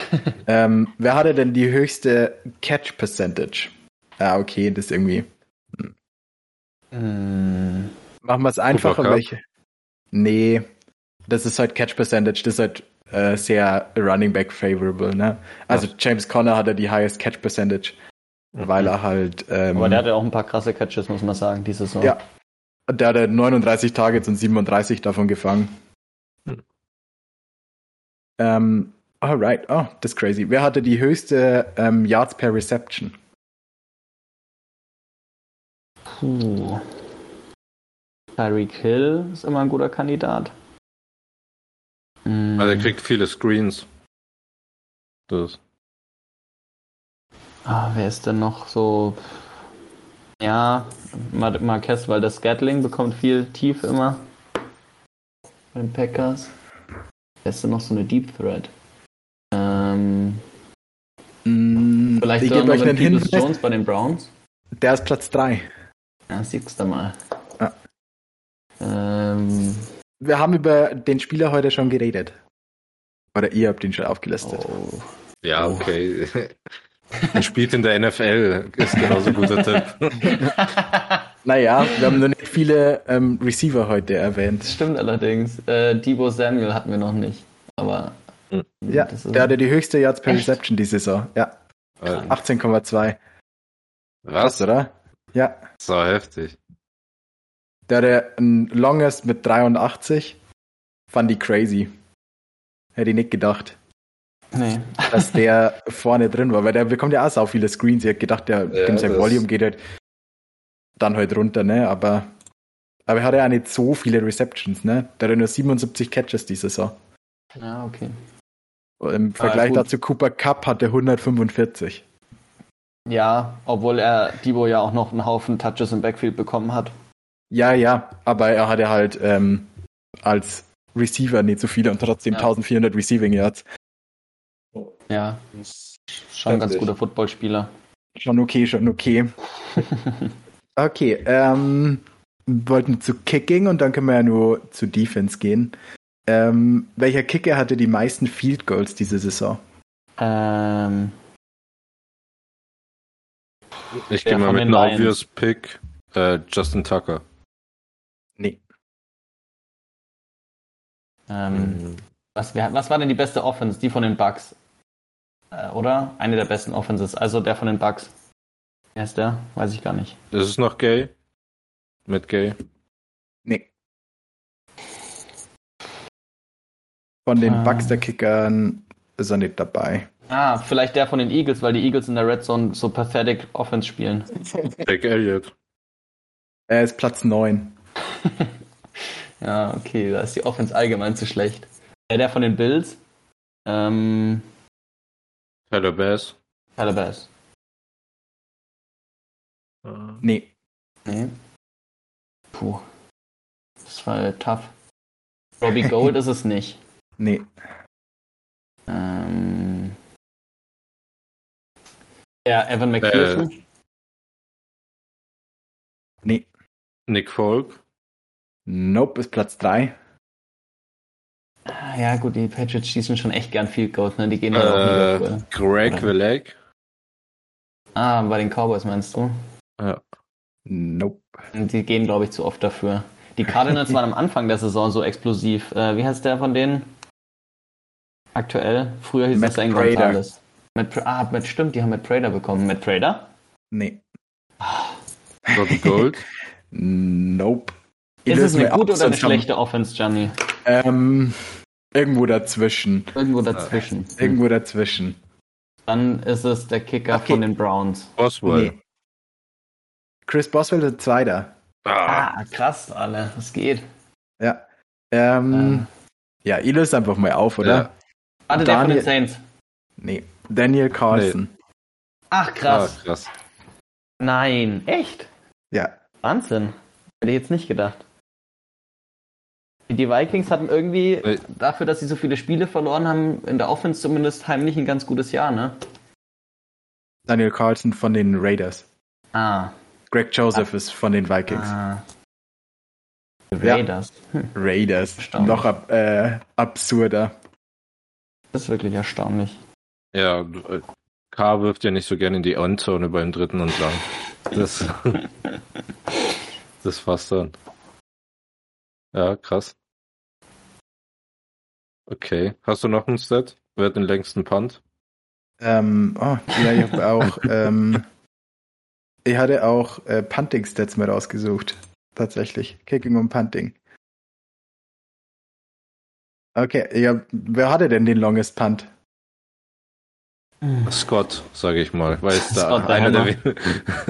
Ähm, wer hatte denn die höchste Catch Percentage? Ah, okay, das ist irgendwie. Hm. Machen wir es einfacher, welche? Nee, das ist halt Catch Percentage, das ist halt äh, sehr Running Back favorable, ne? Also James Conner hatte die highest Catch Percentage, weil er halt. Ähm, Aber der hatte auch ein paar krasse Catches, muss man sagen, diese Saison. Ja. Der hatte 39 Targets und 37 davon gefangen. Hm. Ähm, alright, oh, das ist crazy. Wer hatte die höchste ähm, Yards per Reception? Puh. Tyreek Hill ist immer ein guter Kandidat. Hm. Also er kriegt viele Screens. Das. Ah, wer ist denn noch so? Ja, Mar Marquez, weil der Scatling bekommt viel Tiefe immer. Bei den Packers. Wer ist denn noch so eine Deep Thread? Ähm, Mm, vielleicht ich gebe euch einen Hinweis. Jones bei den Browns. Der ist Platz 3. Ja, siehst du mal. Ja. Ähm, Wir haben über den Spieler heute schon geredet. Oder ihr habt ihn schon aufgelistet. oh. Ja, okay. er spielt in der NFL. Ist genauso ein guter Tipp. Naja, wir haben nur nicht viele ähm, Receiver heute erwähnt. Stimmt allerdings. Äh, Debo Samuel hatten wir noch nicht. Aber. Hm. Ja, das ist- der hatte die höchste Yards per Echt? Reception die Saison. Ja, Alter, 18,2. Was? oder? Ja. So heftig. Der hatte ein Longest mit 83. Fand die crazy. Hätte ich nicht gedacht, Nee. dass der vorne drin war, weil der bekommt ja auch so viele Screens. Ich hätte gedacht, der Ja, dem sein Volume geht halt dann halt runter, ne? Aber, aber er hatte ja nicht so viele Receptions, ne? Der hatte nur 77 Catches die Saison. Ja, okay. Im Vergleich gut. dazu Cooper Cup hatte 145. Ja, obwohl er Debo ja auch noch einen Haufen Touches im Backfield bekommen hat. Ja, ja, aber er hatte halt ähm, als Receiver nicht so viele und trotzdem Ja. 1400 Receiving Yards. Ja, schon ein ganz guter Footballspieler. Schon okay, schon okay. Okay, ähm, wollten zu Kicking und dann können wir ja nur zu Defense gehen. Ähm, welcher Kicker hatte die meisten Field Goals diese Saison? Ähm, Ich gehe mal mit einem obvious Pick. Äh, Justin Tucker. Nee. ähm, was, wer, was war denn die beste Offense? Die von den Bucks. Äh, oder? Eine der besten Offenses. Also der von den Bucks. Wer ist der? Weiß ich gar nicht. Ist es noch gay? Mit gay? Nee. Von den Ah. Bucks der Kickern ist er nicht dabei. Ah, vielleicht der von den Eagles, weil die Eagles in der Red Zone so pathetic Offense spielen. Jack Elliott. Er ist Platz 9. ja, okay, da ist die Offense allgemein zu schlecht. Ja, der von den Bills. Ähm, Bass. Tyler Bass. Nee. Nee. Puh. Das war tough. Robbie Gold ist es nicht. Nee. Ähm, ja, Evan McPherson. Äh. Nee. Nick Folk. Nope, ist Platz 3. Ah, Ja, gut, die Patriots schießen schon echt gern Field Goals, ne? Die gehen auch Äh, nie dafür. Greg Oder? Willeg. Ah, bei den Cowboys meinst du? Ja. Nope. Die gehen, glaube ich, zu oft dafür. Die Cardinals waren am Anfang der Saison so explosiv. Äh, wie heißt der von denen? Aktuell? Früher hieß Matt es Zane Prater. Gonzalez. Matt, Pra- ah, Matt, stimmt, die haben Matt Prater bekommen. Matt Prater? Nee. Robbie Gold. Nope. Ist es eine gute oder eine schlechte Offense, Gianni? Ähm, irgendwo dazwischen. Irgendwo dazwischen. Irgendwo dazwischen. Dann ist es der Kicker Okay. von den Browns. Boswell. Nee. Chris Boswell ist Zweiter. Ah, Ah, krass, alle. Das geht. Ja. Ähm, Äh, ja, ich löse einfach mal auf, oder? Ja. warte, der von Daniel- den Saints. Nee. Daniel Carlson. Ach, krass. Ah, krass. Nein, echt? Ja. Wahnsinn. Hätte ich jetzt nicht gedacht. Die Vikings hatten irgendwie, dafür, dass sie so viele Spiele verloren haben, in der Offense zumindest heimlich ein ganz gutes Jahr, ne? Daniel Carlson von den Raiders. Ah. Greg Joseph ist von den Vikings. ah. Ja. Raiders. Hm, Raiders. Erstaunlich. Noch ab, äh, absurder. das ist wirklich erstaunlich. Ja, du- äh, K wirft ja nicht so gerne in die Endzone beim dritten und lang. Das, das fasst dann. Ja, krass. Okay. Hast du noch einen Stat? Wer hat den längsten Punt? Ähm, oh, ja, ich habe auch, ähm, ich hatte auch äh, Punting-Stats mal rausgesucht. Tatsächlich. Kicking und Punting. Okay, ja, wer hatte denn den longest Punt? Scott, sage ich mal, weil es da einer, der,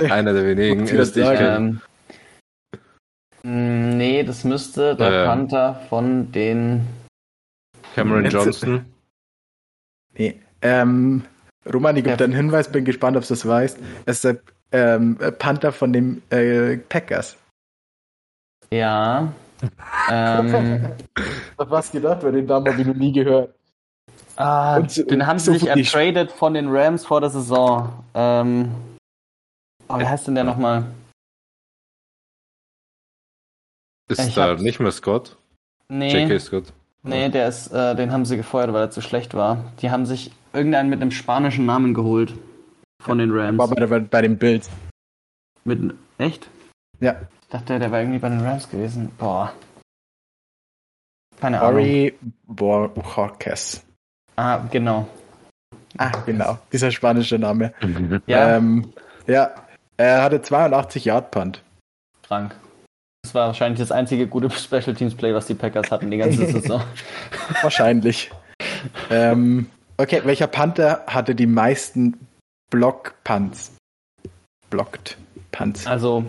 einer der wenigen ist, die ich kenne. Nee, das müsste der Ähm. Panther von den. Cameron Jetzt- Johnson. Nee. Ähm, Roman, ich gebe Ja. dir einen Hinweis, bin gespannt, ob du das weißt. Es ist der ähm, Panther von den äh, Packers. Ja. ähm, was gedacht? Weil den Namen habe ich noch nie gehört. ah, Und den haben so sie sich ertradet von den Rams vor der Saison. Ähm, oh, wie heißt denn der nochmal? Ist Ich da nicht mehr Scott? Nee. J.K. Scott. Nee, der ist, äh, den haben sie gefeuert, weil er zu schlecht war. Die haben sich irgendeinen mit einem spanischen Namen geholt. Von den Rams. War bei, der, bei den Bills. Mit, echt? Ja. Ich dachte, der war irgendwie bei den Rams gewesen. Boah. Keine Ahnung. Ori Borges. Ah, genau. Ah, genau. Dieser spanische Name. Ja, Ähm, ja. Er hatte 82 Yard Punt. krank. Das war wahrscheinlich das einzige gute Special Teams Play, was die Packers hatten die ganze Saison. Wahrscheinlich. ähm, okay, welcher Panther hatte die meisten Block-Punts? Blockt Punts. Also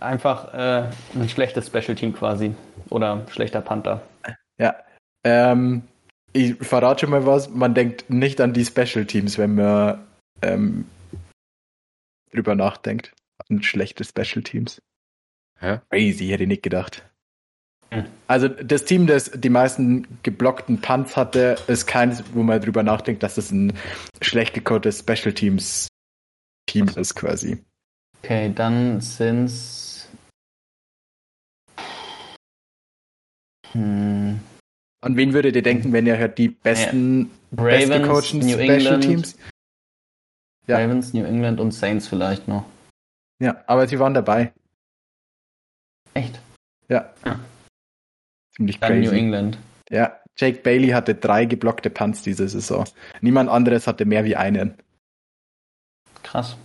einfach äh, ein schlechtes Special Team quasi. Oder schlechter Panther. Ja. Ähm, ich verrate schon mal was. Man denkt nicht an die Special Teams, wenn man ähm, drüber nachdenkt. An schlechte Special Teams. Hä? Crazy, hätte ich nicht gedacht. Hm. Also das Team, das die meisten geblockten Punts hatte, ist keins, wo man drüber nachdenkt, dass es ein schlecht gecodetes Special Teams Team ist quasi. Okay, dann sind's. Hm, An wen würdet ihr denken, wenn ihr hört die besten, Ravens, bestgecoachten New Special England, Teams? Ja. Ravens, New England und Saints vielleicht noch. Ja, aber sie waren dabei. Echt? Ja. Ja. Ziemlich Dann New crazy. England. Ja, Jake Bailey hatte drei geblockte Punts diese Saison. Niemand anderes hatte mehr wie einen. Krass.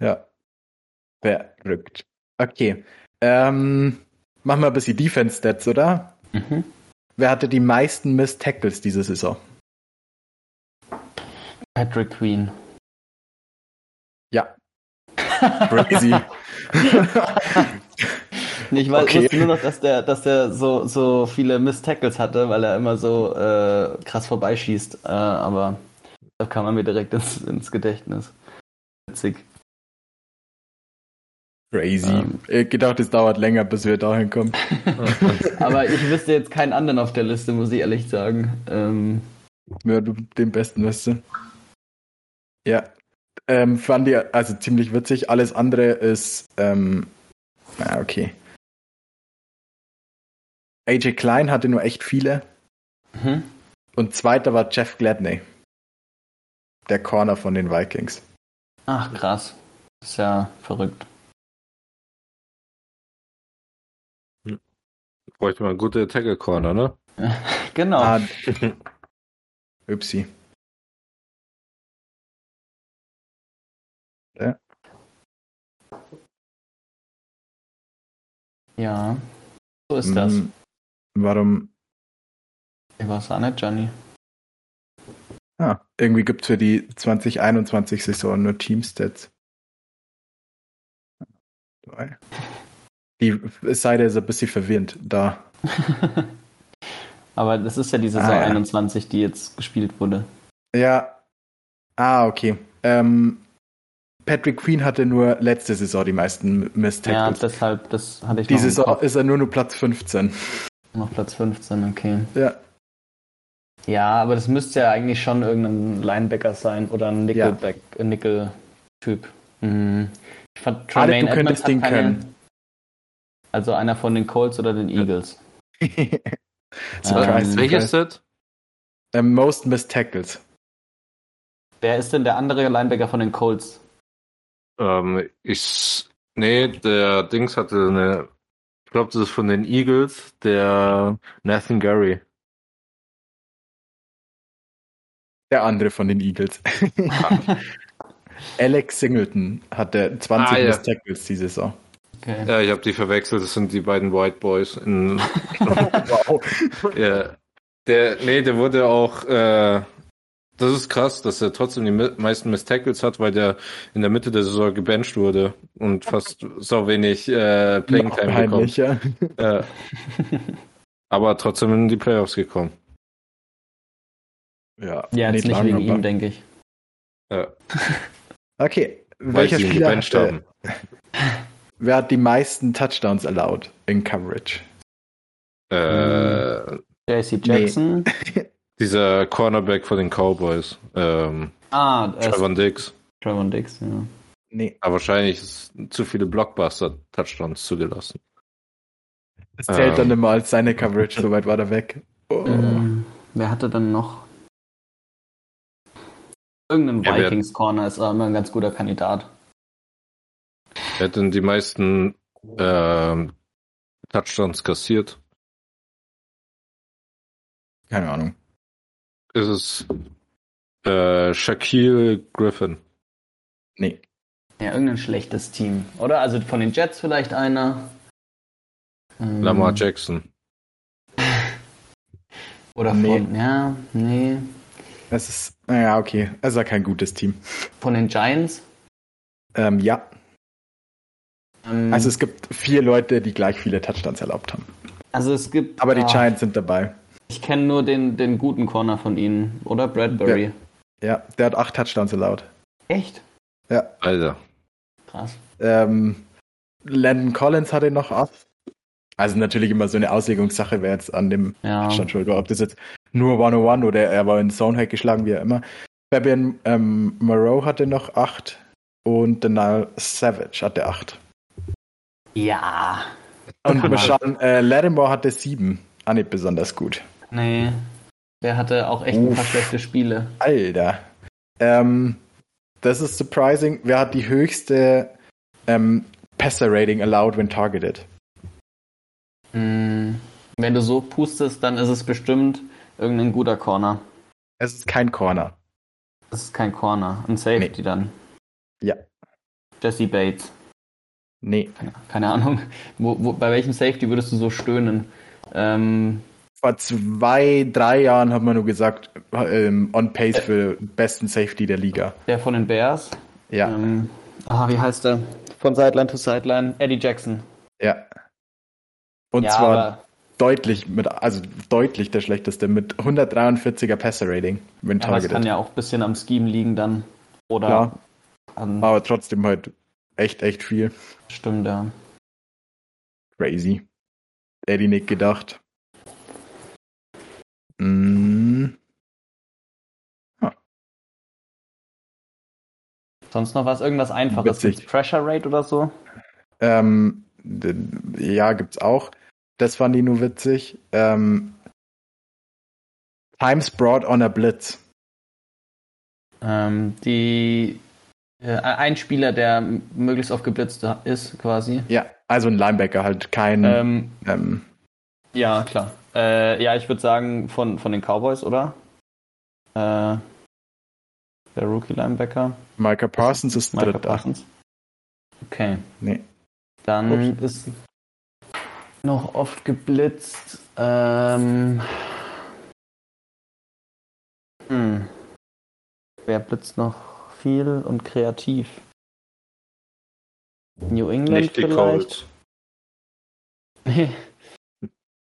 Ja. Verrückt. Okay. Ähm, machen wir ein bisschen Defense-Stats, oder? Mhm. Wer hatte die meisten Missed Tackles diese Saison? Patrick Queen. Ja. Crazy. ich weiß, okay. wusste nur noch, dass der, dass der so, so viele Miss-Tackles hatte, weil er immer so äh, krass vorbeischießt. Äh, aber da kam er mir direkt ins, ins Gedächtnis. Witzig. Crazy. Ähm, ich gedacht, es dauert länger, bis wir dahin kommen. aber ich wüsste jetzt keinen anderen auf der Liste, muss ich ehrlich sagen. Ähm, ja, du den besten wüsste. Ja. Ähm, fand ich also ziemlich witzig. Alles andere ist, ähm, na, okay. AJ Klein hatte nur echt viele. Mhm. Und zweiter war Jeff Gladney. Der Corner von den Vikings. Ach, krass. ist ja verrückt. Bräuchte mal eine gute Tackle Corner, ne? genau. Ah, Upsi. Ja. Ja, so ist das. Hm, warum? Ich weiß auch nicht, Johnny. Ah, irgendwie gibt es für die 2021-Saison nur Teamstats. Die Seite ist ein bisschen verwirrend da. Aber das ist ja die Saison ah, ja. 21, die jetzt gespielt wurde. Ja. Ah, okay. Ähm, Patrick Queen hatte nur letzte Saison die meisten Miss Ja, deshalb, das hatte ich Die Saison ist er nur nur Platz 15. Noch Platz 15, okay. Ja. Ja, aber das müsste ja eigentlich schon irgendein Linebacker sein oder ein Nickelback, ja. Nickel-Typ. Mhm. Ich fand Tremaine du könntest den können. Also einer von den Colts oder den Eagles. ähm, Welches ist das? most missed tackles. Wer ist denn der andere Linebacker von den Colts? Ähm, ich. Nee, der Dings hatte eine. Ich glaube, das ist von den Eagles, der Nathan Gary. Der andere von den Eagles. Alex Singleton hatte 20 ah, ja. Tackles diese Saison. Okay. Ja, ich habe die verwechselt. Das sind die beiden White Boys. In... wow. ja. Der, nee, der wurde auch. Äh, das ist krass, dass er trotzdem die meisten Miss Tackles hat, weil der in der Mitte der Saison gebencht wurde und fast so wenig äh, Playing Time bekommen. Ja. Äh, aber trotzdem in die Playoffs gekommen. Ja, ja jetzt nicht wegen ihm, denke ich. Ja. okay, weil welcher Spieler hat, haben. Wer hat die meisten Touchdowns allowed in Coverage? Äh, JC Jackson. Nee. Dieser Cornerback von den Cowboys. Ähm, ah, Trevor Dix. Trevor Dix, ja. Nee. Aber wahrscheinlich ist zu viele Blockbuster-Touchdowns zugelassen. Es zählt ähm, dann immer als seine Coverage, so weit war er weg. Oh. Ähm, wer hatte dann noch? Irgendein ja, Vikings Corner ist immer ein ganz guter Kandidat. Wer hat denn die meisten äh, Touchdowns kassiert? Keine Ahnung. Ist es äh, Shaquille Griffin? Nee. Ja, irgendein schlechtes Team. Oder? Also von den Jets vielleicht einer. Ähm, Lamar Jackson. Oder von, nee. ja, nee. Es ist, naja, okay. Es ist ja kein gutes Team. Von den Giants? Ähm, ja. Ähm, also es gibt vier Leute, die gleich viele Touchdowns erlaubt haben. Also es gibt. Aber die oh, Giants sind dabei. Ich kenne nur den, den guten Corner von ihnen, oder? Bradbury. Der, ja, der hat acht Touchdowns erlaubt. Echt? Ja. Alter. Krass. Ähm, Landon Collins hatte noch acht. Also natürlich immer so eine Auslegungssache, wer jetzt an dem ja. Stand schuld war. Ob das jetzt nur 101 oder er war in Zonehack geschlagen, wie er immer. Fabian ähm, Moreau hatte noch acht und Daniel Savage hatte acht. Ja. Und wir schauen, äh, Lattimore hatte sieben. Auch nicht besonders gut. Nee. Der hatte auch echt Uff. ein paar schlechte Spiele. Alter. Ähm, das ist surprising. Wer hat die höchste ähm, Passer-Rating allowed when targeted? Mm, wenn du so pustest, dann ist es bestimmt irgendein guter Corner. Es ist kein Corner. Es ist kein Corner. Ein Safety nee. dann. Ja. Jesse Bates. Nee. Keine, keine Ahnung. Wo, wo, bei welchem Safety würdest du so stöhnen? Ähm, Vor zwei, drei Jahren hat man nur gesagt, ähm, on pace für besten Safety der Liga. Der von den Bears? Ja. Ähm, ah, wie heißt der? von Sideline to Sideline. Eddie Jackson. Ja. Und ja, zwar deutlich mit, also deutlich der schlechteste mit 143er Passer Rating, wenn aber es kann ja auch ein bisschen am Scheme liegen dann. Oder Klar. an, Aber trotzdem halt echt, echt viel. stimmt, ja. Crazy. Hätte ich nicht gedacht. Mm, Sonst noch was? Irgendwas Einfaches? Witzig. Pressure Rate oder so? ähm, ja, gibt's auch. Das fand ich nur witzig. Ähm, Times brought on a Blitz. Ähm, die äh, ein Spieler, der möglichst oft geblitzt ist, quasi. Ja, also ein Linebacker, halt kein. Ähm, Ähm, ja, klar. Äh, ja, ich würde sagen von, von den Cowboys, oder? Äh, der Rookie-Linebacker, Micah Parsons ist Michael dritter. Parsons. Okay. Nee. Dann Ups. ist noch oft geblitzt. Ähm, hm. Wer blitzt noch viel und kreativ? New England Nicht die vielleicht? Colts. Nee.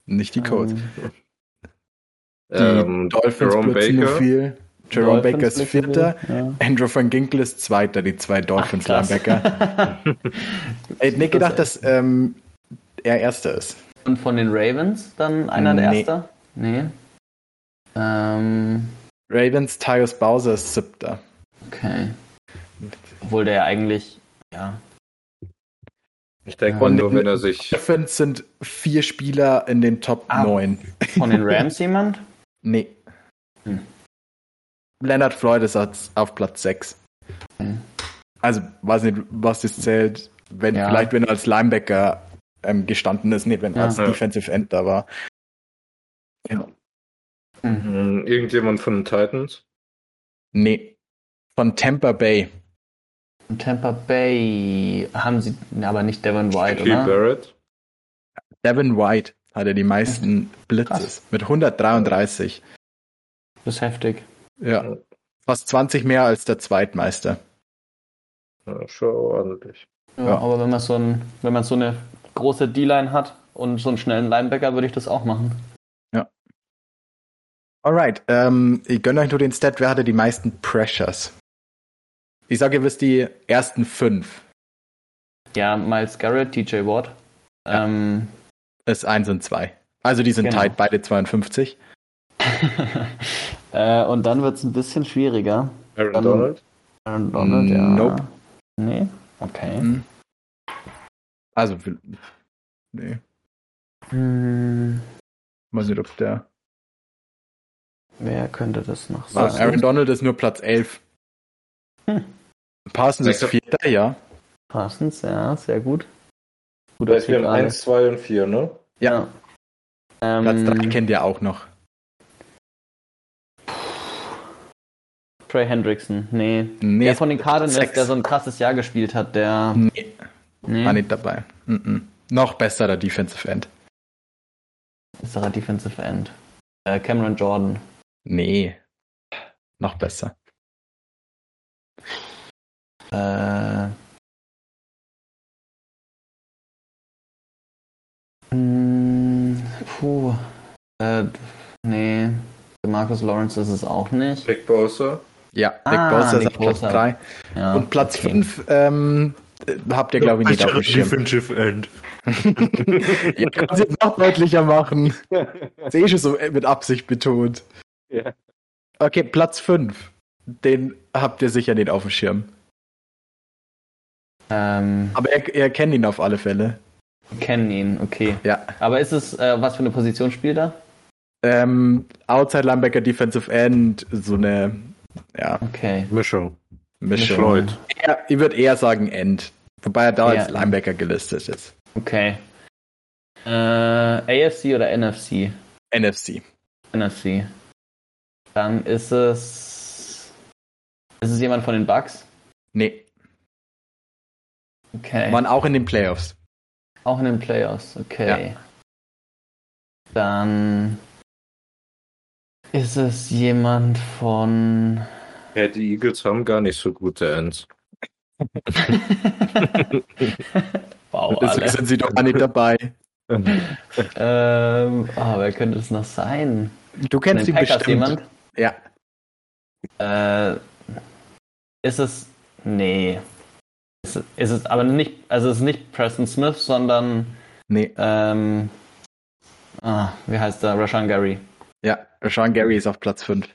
Nicht die Colts. Ähm, Die Ähm, Dolphins Jerome nur Baker. viel. Jerome Dolphins Baker ist Vierter. Ja. Andrew van Ginkel ist Zweiter, die zwei Dolphins. Linebacker. Ich hätte nicht gedacht, dass ähm, er Erster ist. Und von den Ravens dann einer der Nee. Erster? Nee. Ähm, Ravens, Tyus Bowser ist Siebter. okay. Obwohl der ja eigentlich, ja. Ich denke mal nur, wenn er sich. Dolphins sind vier Spieler in den Top Ah. 9. Von den Rams jemand? Nee. Hm. Leonard Floyd ist auf Platz 6. Hm. Also, weiß nicht, was das zählt. Wenn, Ja. Vielleicht, wenn er als Linebacker ähm, gestanden ist, nicht wenn er Ja. als Ja. Defensive End da war. Ja. Hm, Irgendjemand von den Titans? Nee. Von Tampa Bay. Tampa Bay haben sie, aber nicht Devin White, Shaquille oder? Barrett? Devin White hatte die meisten Blitzes mit 133. Das ist heftig. Ja. Fast 20 mehr als der Zweitmeister. Ja, schon ordentlich. Ja, Ja. aber wenn man so ein, wenn man so eine große D-Line hat und so einen schnellen Linebacker, würde ich das auch machen. Alright, ähm, ich gönne euch nur den Stat, wer hatte die meisten Pressures? Ich sage, ihr wisst die ersten fünf. Ja, Miles Garrett, TJ Watt. Ähm, Ist eins und zwei. Also die sind Genau. tight, beide 52. äh, und dann wird es ein bisschen schwieriger. Aaron Dann- Donald? Aaron Donald, ja. Nope. Nee? Okay. Mhm. Also, nee, Hm, weiß nicht, ob der. wer könnte das noch Ah, sein? Aaron Donald ist nur Platz 11. Hm. Parsons ist Vierter, ja. Parsons, ja, sehr gut. Guter Da ist wir haben Alex. 1, 2 und 4, ne? Ja, Ähm, Platz 3 kennt ihr auch noch. Trey Hendrickson, nee. Nee, Der von den Cardinals, der so ein krasses Jahr gespielt hat, der. nee, Nee, war nicht dabei. Mhm. Noch besserer Defensive End. ist er Defensive End. Äh, Cameron Jordan. Nee, noch besser. Äh. Hm, puh. Äh, nee. Marcus Lawrence ist es auch nicht. Nick Bosa? Ja, Nick Ah, Bosa ist auf Platz Bosa. 3. Ja, Und Platz okay. 5 ähm, äh, habt ihr, glaube ich, nicht auf dem Schirm. Defensive End. Ihr könnt es jetzt noch deutlicher machen. Das ist eh schon so mit Absicht betont. Ja. Okay, Platz 5. Den habt ihr sicher nicht auf dem Schirm. Ähm, Aber ihr, ihr kennt ihn auf alle Fälle. kennen ihn, okay. Ja. Aber ist es, äh, was für eine Position spielt er? Ähm, Outside Linebacker, Defensive End, so eine ja, Okay. Mischung. Mischung. Floyd. Ja, ich würde eher sagen End. Wobei er da Ja. als Linebacker gelistet ist. Okay. Äh, AFC oder NFC? NFC. NFC. Dann ist es. Ist es jemand von den Bucks? Nee, Okay. waren auch in den Playoffs. Auch in den Playoffs, okay. Ja. Dann ist es jemand von. Ja, die Eagles haben gar nicht so gute Ends. wow, Deswegen alle. sind sie doch gar nicht dabei. Ähm, ah, wer könnte es noch sein? Du kennst ihn bestimmt. jemand? Ja. Äh, ist es. Nee. Ist, es- ist es aber nicht. Also es ist nicht Preston Smith, sondern. Nee. Ähm, ah, wie heißt der? Rashan Gary. Ja. Sean Gary ist auf Platz 5.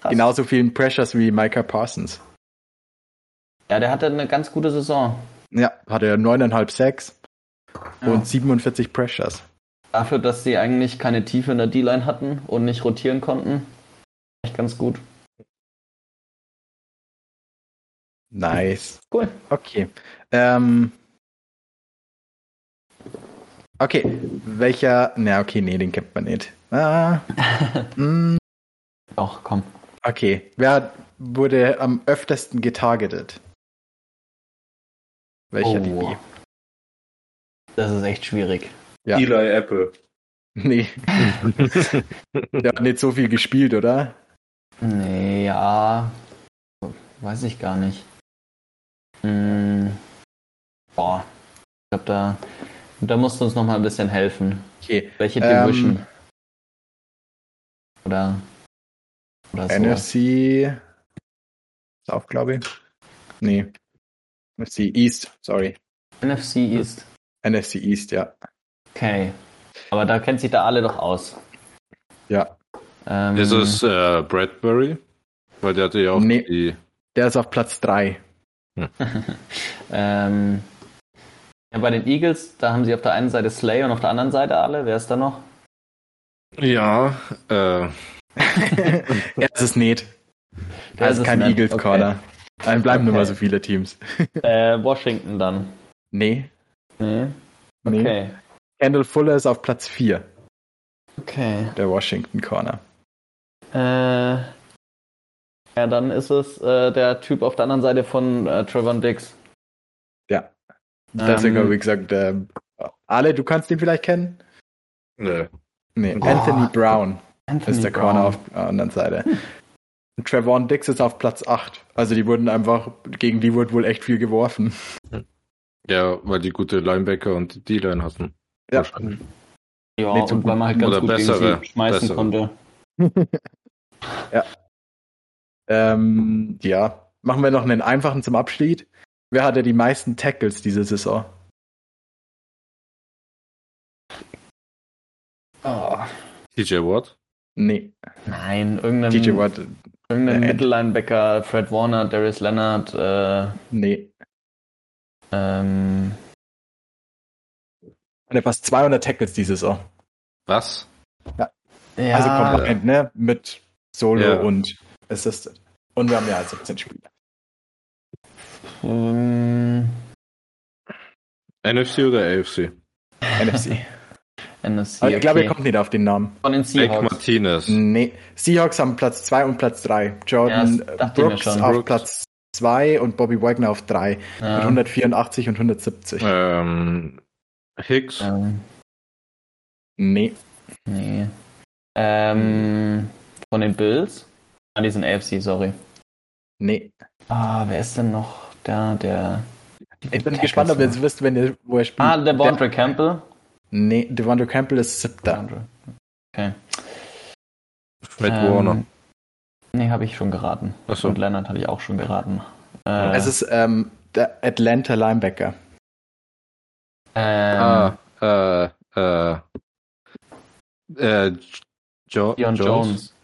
Krass. Genauso vielen Pressures wie Micah Parsons. Ja, der hatte eine ganz gute Saison. Ja, hatte er 9,5 Sacks Ja. und 47 Pressures. Dafür, dass sie eigentlich keine Tiefe in der D-Line hatten und nicht rotieren konnten. Echt ganz gut. Nice. Cool. Okay. Ähm, okay. Welcher. Na, okay, nee, den kennt man nicht. Ah, mm, Doch, komm. okay. Wer wurde am öftesten getargetet? Welcher Oh. DB? Das ist echt schwierig. Ja. Eli Apple. Nee. Der hat nicht so viel gespielt, oder? Nee, ja. Weiß ich gar nicht. Hm. Boah. Ich glaube, da, da musst du uns noch mal ein bisschen helfen. Okay. Welche Ähm, Division? Oder, oder so. NFC. Ist auch, glaube ich. Nee. NFC East, sorry. NFC East. NFC East, ja. Okay. Aber da kennt sich da alle doch aus. Ja. Ähm, Ist es äh, Bradbury? Weil der hatte ja auch Nee. die. Der ist auf Platz 3. ähm, ja, bei den Eagles, da haben sie auf der einen Seite Slay und auf der anderen Seite alle. Wer ist da noch? Ja, äh, er ist es nicht. Der Er ist ist kein. Eagles Okay. Corner. Dann bleiben nur Okay. mal so viele Teams. Äh, Washington dann. Nee. Nee. nee. Okay. Kendall Fuller ist auf Platz 4, Okay. der Washington Corner. Äh, ja, dann ist es äh, der Typ auf der anderen Seite von äh, Trevor Dix. Ja. Deswegen Ähm. habe ich gesagt, ähm, Ale, du kannst ihn vielleicht kennen? ne. Nee, Oh. Anthony Brown Anthony ist der Brown. Corner auf der anderen Seite. Und Trevon Dix ist auf Platz 8. Also die wurden einfach, gegen die wurde wohl echt viel geworfen. Ja, weil die gute Linebacker und die D-Line hatten. Ja. Ja, so und weil man halt ganz Oder gut bessere- gegen sie schmeißen bessere. konnte. Ähm, ja. Machen wir noch einen einfachen zum Abschied. Wer hatte die meisten Tackles diese Saison? Oh. TJ Watt? Nee, Nein, irgendein, DJ Watt, irgendein Äh, Mittellinebacker, Fred Warner, Darius Leonard, äh, nee. ähm, Hatte fast 200 Tackles diese Saison. Was? ja, Also komplett, ne? Mit Solo Ja. und Assisted. Und wir haben ja 17 Spieler. ähm, NFC oder AFC? NFC. NFC, Aber ich glaube, okay. ihr kommt nicht auf den Namen. von den Blake Seahawks. Martinez. Nee. Seahawks haben Platz 2 und Platz 3. Jordan Ja, Brooks schon. auf Brooks. Platz 2 und Bobby Wagner auf 3. Mit Ja, 184 und 170. Ähm, Hicks. ähm, Nee. nee. Ähm, von den Bills? Ah, die sind AFC, sorry. Nee. Ah, wer ist denn noch da, der... Ich bin Tackles gespannt, ob ihr jetzt wisst, wenn ihr, wo er spielt. Ah, Devondre Campbell. Nee, Devondre Campbell ist siebter. Devondre. Okay. Fred Ähm, Warner. Nee, habe ich schon geraten. Achso. Und Leonard hatte ich auch schon geraten. Äh, Es ist ähm, der Atlanta Linebacker. ähm, Ah, äh, äh, äh, jo Dion Jones. Jones.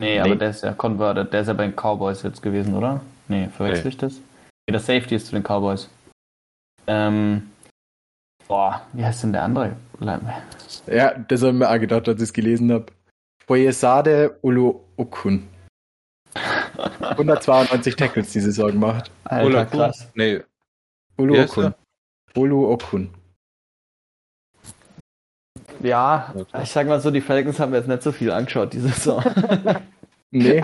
Nee, aber Nee. der ist ja converted. Der ist ja bei den Cowboys jetzt gewesen, oder? Nee, verwechsel ich das? Nee, der Safety ist zu den Cowboys. Ähm, boah, wie heißt denn der andere? Ja, das habe ich mir auch gedacht, als ich es gelesen habe. Foyesade Ulu Okun. 192 Tackles diese Saison gemacht. Alter, Ola krass. Nee, Ulu Okun. Ulu Okun. Ja, ich sag mal so, die Falcons haben jetzt nicht so viel angeschaut diese Saison. Nee.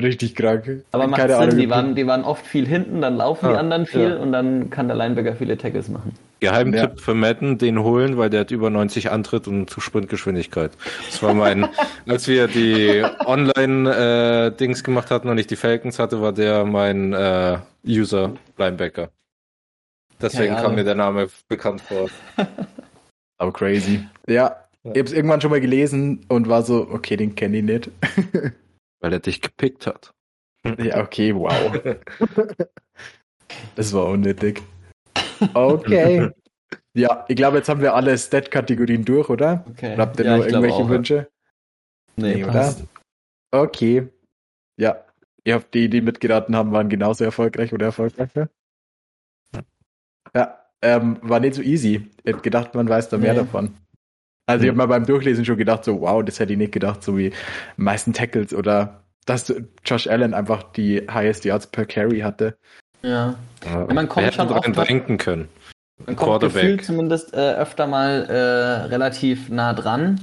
Richtig krank. Aber macht Keine Sinn, Ahnung, die waren, die waren oft viel hinten, dann laufen die Ah, anderen viel ja. und dann kann der Linebacker viele Tackles machen. Geheimtipp Ja. für Madden, den holen, weil der hat über 90 Antritt und Sprintgeschwindigkeit. Das war mein, als wir die Online-Dings gemacht hatten und ich die Falcons hatte, war der mein äh, User Linebacker. Deswegen kam mir der Name bekannt vor. Aber crazy. Ja, ich hab's irgendwann schon mal gelesen und war so, okay, den kenne ich nicht. Weil er dich gepickt hat. ja, okay, wow. das war unnötig. Okay. Ja, ich glaube, jetzt haben wir alle Stat-Kategorien durch, oder? Okay. Oder habt ihr Ja, nur irgendwelche auch. Wünsche? Nee, Nee, oder? passt. Okay. Ja. Ihr habt die, die mitgeraten haben, waren genauso erfolgreich oder erfolgreicher. Ja, ähm, war nicht so easy. Ich hätte gedacht, man weiß da mehr Nee. davon. Also ich habe mal beim Durchlesen schon gedacht, so wow, das hätte ich nicht gedacht, so wie meisten Tackles oder dass Josh Allen einfach die highest Yards per Carry hatte. Ja. Ja, man kommt schon oft- denken können. Man kommt gefühlt zumindest äh, öfter mal äh, relativ nah dran.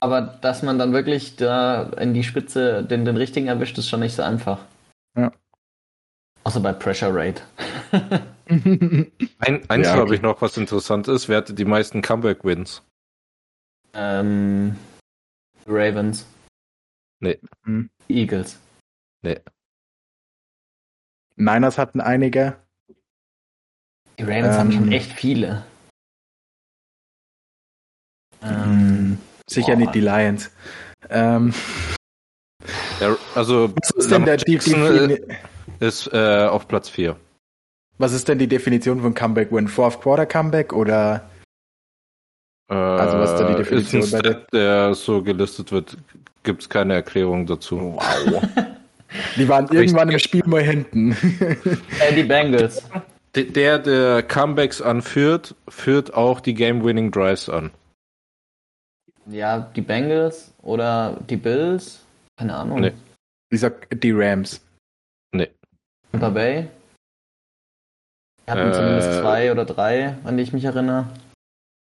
Aber dass man dann wirklich da in die Spitze den, den richtigen erwischt, ist schon nicht so einfach. Ja. Außer bei Pressure Rate. Ein, eins Ja, habe okay. ich noch, was interessant ist. Wer hatte die meisten Comeback-Wins? ähm, Ravens. Nee. Hm. Eagles. Niners hatten einige. Die Ravens Ähm. haben schon echt viele. Ähm, Sicher Boah. nicht die Lions. Ähm, Der, also was ist denn der, die, Jackson, die, äh, ist äh, auf Platz 4. was ist denn die Definition von Comeback Win? Fourth Quarter Comeback oder Also was ist da die Definition ist ein bei der- Stat, der so gelistet wird, gibt es keine Erklärung dazu. wow. Die waren irgendwann im Spiel mal hinten. äh, die Bengals. Der, der, der Comebacks anführt, führt auch die Game-Winning Drives an. Ja, die Bengals oder die Bills. Keine Ahnung. Nee. Ich sag die Rams. Nee. Tampa Bay. Wir hatten Äh. zumindest zwei oder drei, an die ich mich erinnere.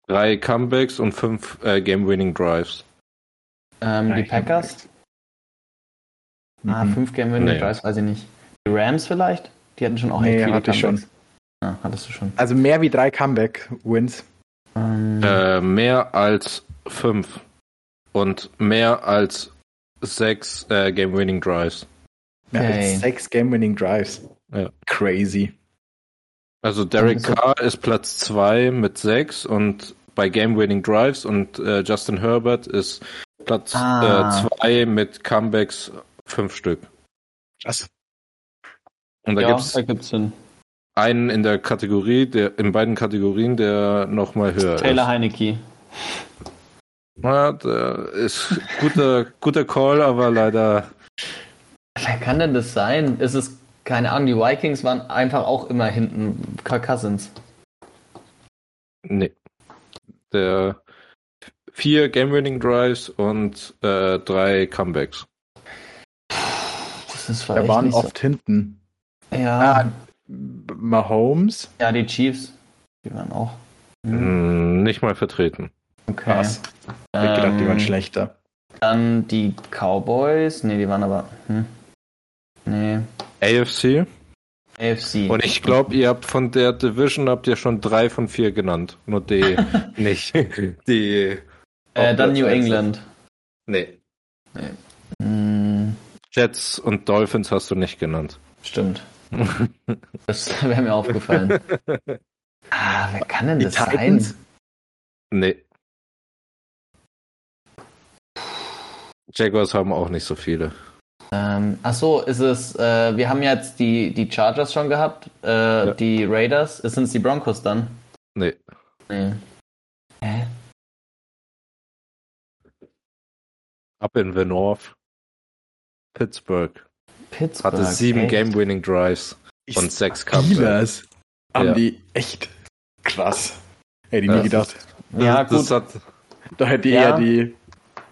Drei Comebacks und fünf äh, Game-Winning Drives. Ähm, die Packers. Ah, Mhm. fünf Game Winning Nee. Drives, weiß ich nicht. Die Rams vielleicht? Die hatten schon auch Nee, echt viele hatte ich schon. Comebacks. Ah, hattest du schon. Also mehr wie drei Comeback-Wins. Ähm, Äh, mehr als fünf und mehr als sechs äh, Game-Winning Drives. Mehr Okay. als sechs Game-Winning Drives. Ja. Crazy. Also Derek Also- Carr ist Platz zwei mit sechs und bei Game-Winning Drives und äh, Justin Herbert ist Platz Ah. äh, zwei mit Comebacks fünf Stück. Krass. Und da ja, gibt's ergibt Sinn. einen in der Kategorie, der in beiden Kategorien, der noch mal höher Taylor ist. Heinecke. Na, der ist guter guter Call, aber leider Wer kann denn das sein? Ist es, keine Ahnung, die Vikings waren einfach auch immer hinten. Kirk Cousins. nee. Der vier Game-Winning Drives und äh, drei Comebacks. Das ist Da vielleicht waren nicht oft hinten. so. Ja, Ah, Mahomes. ja, die Chiefs. Die waren auch. Hm, nicht mal vertreten. Okay. Krass. Ich hab gedacht, die waren Ähm, schlechter. Dann die Cowboys. Nee, die waren aber. Hm. Nee. AFC. AFC. Und ich glaube, ihr habt von der Division habt ihr schon drei von vier genannt. Nur die nicht. Die. äh, dann New England. Nee. Hm, Jets und Dolphins hast du nicht genannt. stimmt. Das wäre mir aufgefallen. Ah, wer kann denn das sein? Nee. Jaguars haben auch nicht so viele. Ähm, ach so, ist es, äh, wir haben jetzt die, die Chargers schon gehabt, äh, die Raiders. Sind es die Broncos dann? Nee. Nee. Hä? Up in the North. Pittsburgh Pittsburgh. hatte sieben? Game-Winning Drives und sechs. Steelers. Haben Ja. die echt krass. Hätte ich Ja, nie gedacht. Ja, Das gut. hat, Da hätte ich Ja. eher die.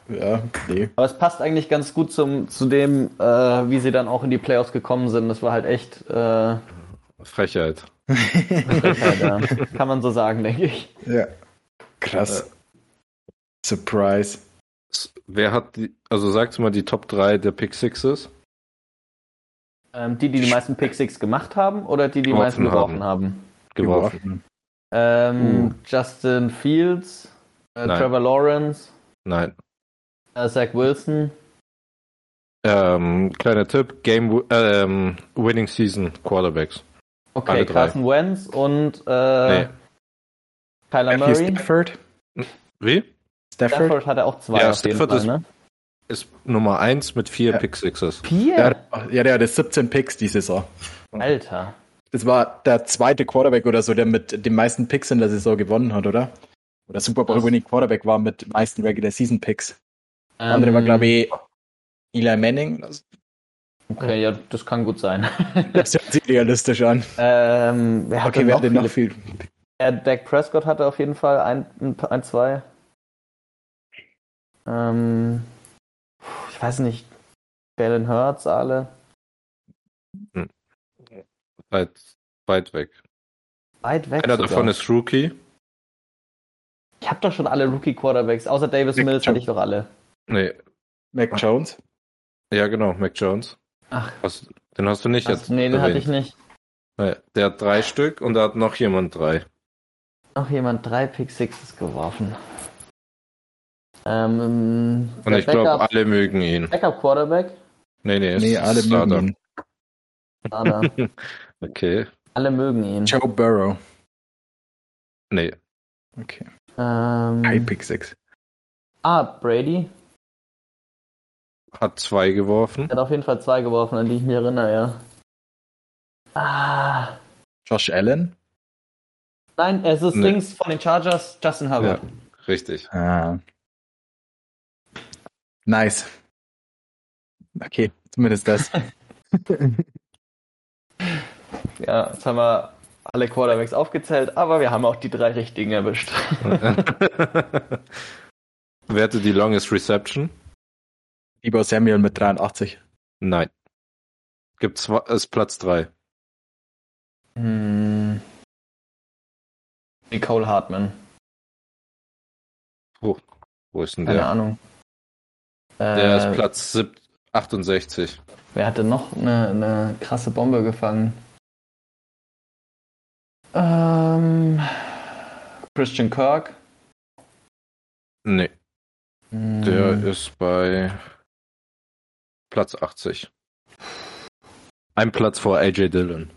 Ja, nee. Aber es passt eigentlich ganz gut zum, zu dem, äh, wie sie dann auch in die Playoffs gekommen sind. Das war halt echt, äh, Frechheit. Frechheit, ja. kann man so sagen, denke ich. Ja. Krass. Surprise. S- Wer hat die, also sagst du mal die Top 3 der Pick Sixes? Ähm, die, die die meisten Pick Six gemacht haben oder die, die die Geworfen meisten geworfen haben. haben? Geworfen. Ähm, Justin Fields, äh. Trevor Lawrence, Nein. Äh, Zach Wilson. Ähm, kleiner Tipp, Game wi- ähm, Winning Season Quarterbacks. Okay. Carson Wentz und äh, Nee. Kyler Matthew Murray. Stafford. Wie? Stafford. Stafford hat er auch zwei Ja, auf jeden Stafford Fall, ist- ne? Ist Nummer 1 mit vier Ja. Pick Sixes. Vier? Der, hat- ja, der hatte 17 Picks die Saison. Alter. Das war der zweite Quarterback oder so, der mit den meisten Picks in der Saison gewonnen hat, oder? Oder Super Bowl? Winning Quarterback war mit meisten Regular Season Picks. Der andere war, Ähm, glaube ich, Eli Manning. Okay, ja, das kann gut sein. das hört sich realistisch an. ähm, wer Okay, wer noch hat denn noch viel? Ja, Dak Prescott hatte auf jeden Fall ein, ein, ein zwei. Ähm, ich weiß nicht. Jalen Hurts alle. Weit, weit weg. Weit weg. Einer sogar. davon ist Rookie. Ich habe doch schon alle Rookie Quarterbacks. Außer Davis Nick Mills hatte ich doch alle. Nee, Mac Jones. ja genau, Mac Jones. Ach, Hast, den hast du nicht was, jetzt nee, den hatte ich nicht. Nee, der hat drei Stück und da hat noch jemand drei. Noch jemand drei Pick Sixes geworfen. Ähm, Und ich glaube, alle mögen ihn. Backup Quarterback. Nee, nee, Nee, alle mögen Starter. ihn. Starter. Okay. alle mögen ihn. Joe Burrow. Nee. Okay. Ähm, High Pick 6. ah, Brady. Hat zwei geworfen. Er hat auf jeden Fall zwei geworfen, an die ich mich erinnere, ja. Ah. Josh Allen. Nein, es ist Nee. Dings von den Chargers, Justin Herbert. Richtig. Ah. Nice. Okay, zumindest das. Ja. jetzt haben wir alle Quarterbacks aufgezählt, aber wir haben auch die drei richtigen erwischt. Wer hatte die longest reception? Lieber Samuel mit 83. Nein. Gibt zwei, ist Platz drei. Hm. Nicole Hartman. Wo ist denn Keine der? Ahnung. Der Äh, ist Platz sieb- 68. Wer hatte noch eine, eine krasse Bombe gefangen? Ähm, Christian Kirk. Nee, Hm, der ist bei Platz 80. Ein Platz vor AJ Dillon.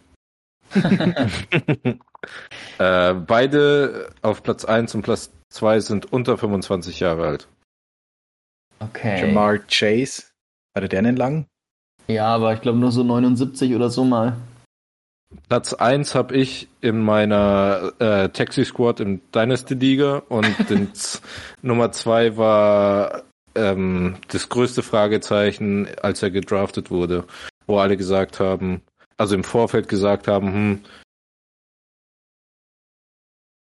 äh, beide auf Platz 1 und Platz 2 sind unter 25 Jahre alt. okay. Jamar Chase. Hatte der einen lang? Ja, aber ich glaube nur so 79 oder so mal. Platz 1 habe ich in meiner äh, Taxi Squad im Dynasty Liga und Nummer 2 war ähm, das größte Fragezeichen, als er gedraftet wurde, wo alle gesagt haben, also im Vorfeld gesagt haben, hm,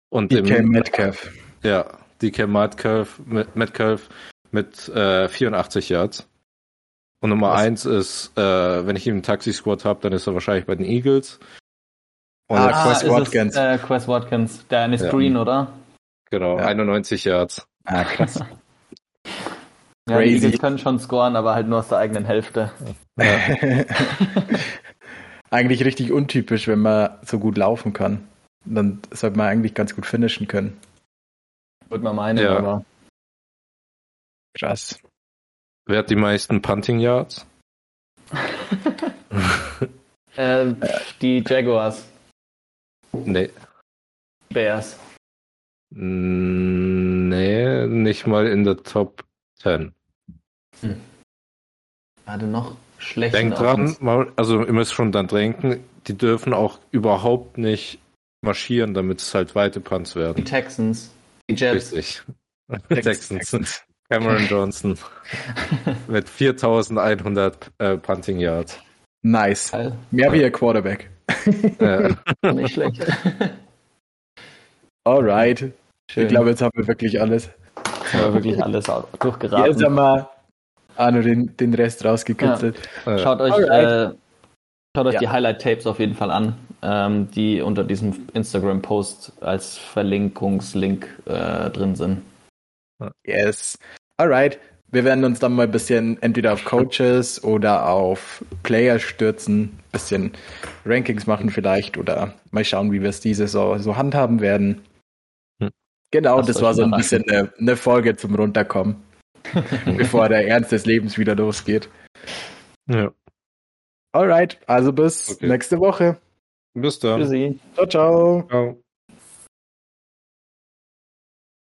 und DK im, Metcalf. ja, DK Metcalf mit, Metcalf mit äh, 84 Yards. Und Nummer Was? 1 ist, äh, wenn ich ihn im Taxi Squad habe, dann ist er wahrscheinlich bei den Eagles. Und Ah, Quest ist Watkins. Es, äh, Quest Watkins. Der eine ist Ja. Green, oder? Genau, Ja. 91 Yards. Ah, krass. Ja, die Crazy. Eagles können schon scoren, aber halt nur aus der eigenen Hälfte. eigentlich richtig untypisch, wenn man so gut laufen kann. Dann sollte man eigentlich ganz gut finishen können. Würde man meinen, Ja. aber Krass. Wer hat die meisten Punting Yards? äh, die Jaguars, Nee. Bears. Nee, nicht mal in der Top 10. Hatte noch schlechten Denkt dran, mal, also ihr müsst schon dann denken, die dürfen auch überhaupt nicht marschieren, damit es halt weite Punts Die werden. Texans, die Jets. Richtig. Texans. Cameron Johnson mit 4100 äh, Punting Yards. Nice. Geil. Mehr wie ihr Quarterback. Ja. Nicht schlecht. Alright. Schön. Ich glaube, jetzt haben wir wirklich alles. Aber wirklich alles au- Jetzt durchgeraten. haben wir auch nur den, den Rest rausgekitzelt. Äh, Schaut euch, äh, schaut euch Ja. die Highlight-Tapes auf jeden Fall an, ähm, die unter diesem Instagram-Post als Verlinkungslink äh, drin sind. Yes. Alright. wir werden uns dann mal ein bisschen entweder auf Coaches oder auf Player stürzen, bisschen Rankings machen vielleicht oder mal schauen, wie wir es diese Saison so handhaben werden. Genau, das, das war so ein bisschen eine, eine, Folge zum Runterkommen, bevor der Ernst des Lebens wieder losgeht. Ja. Alright, also bis okay. nächste Woche. Bis dann. Ciao, ciao. Ciao.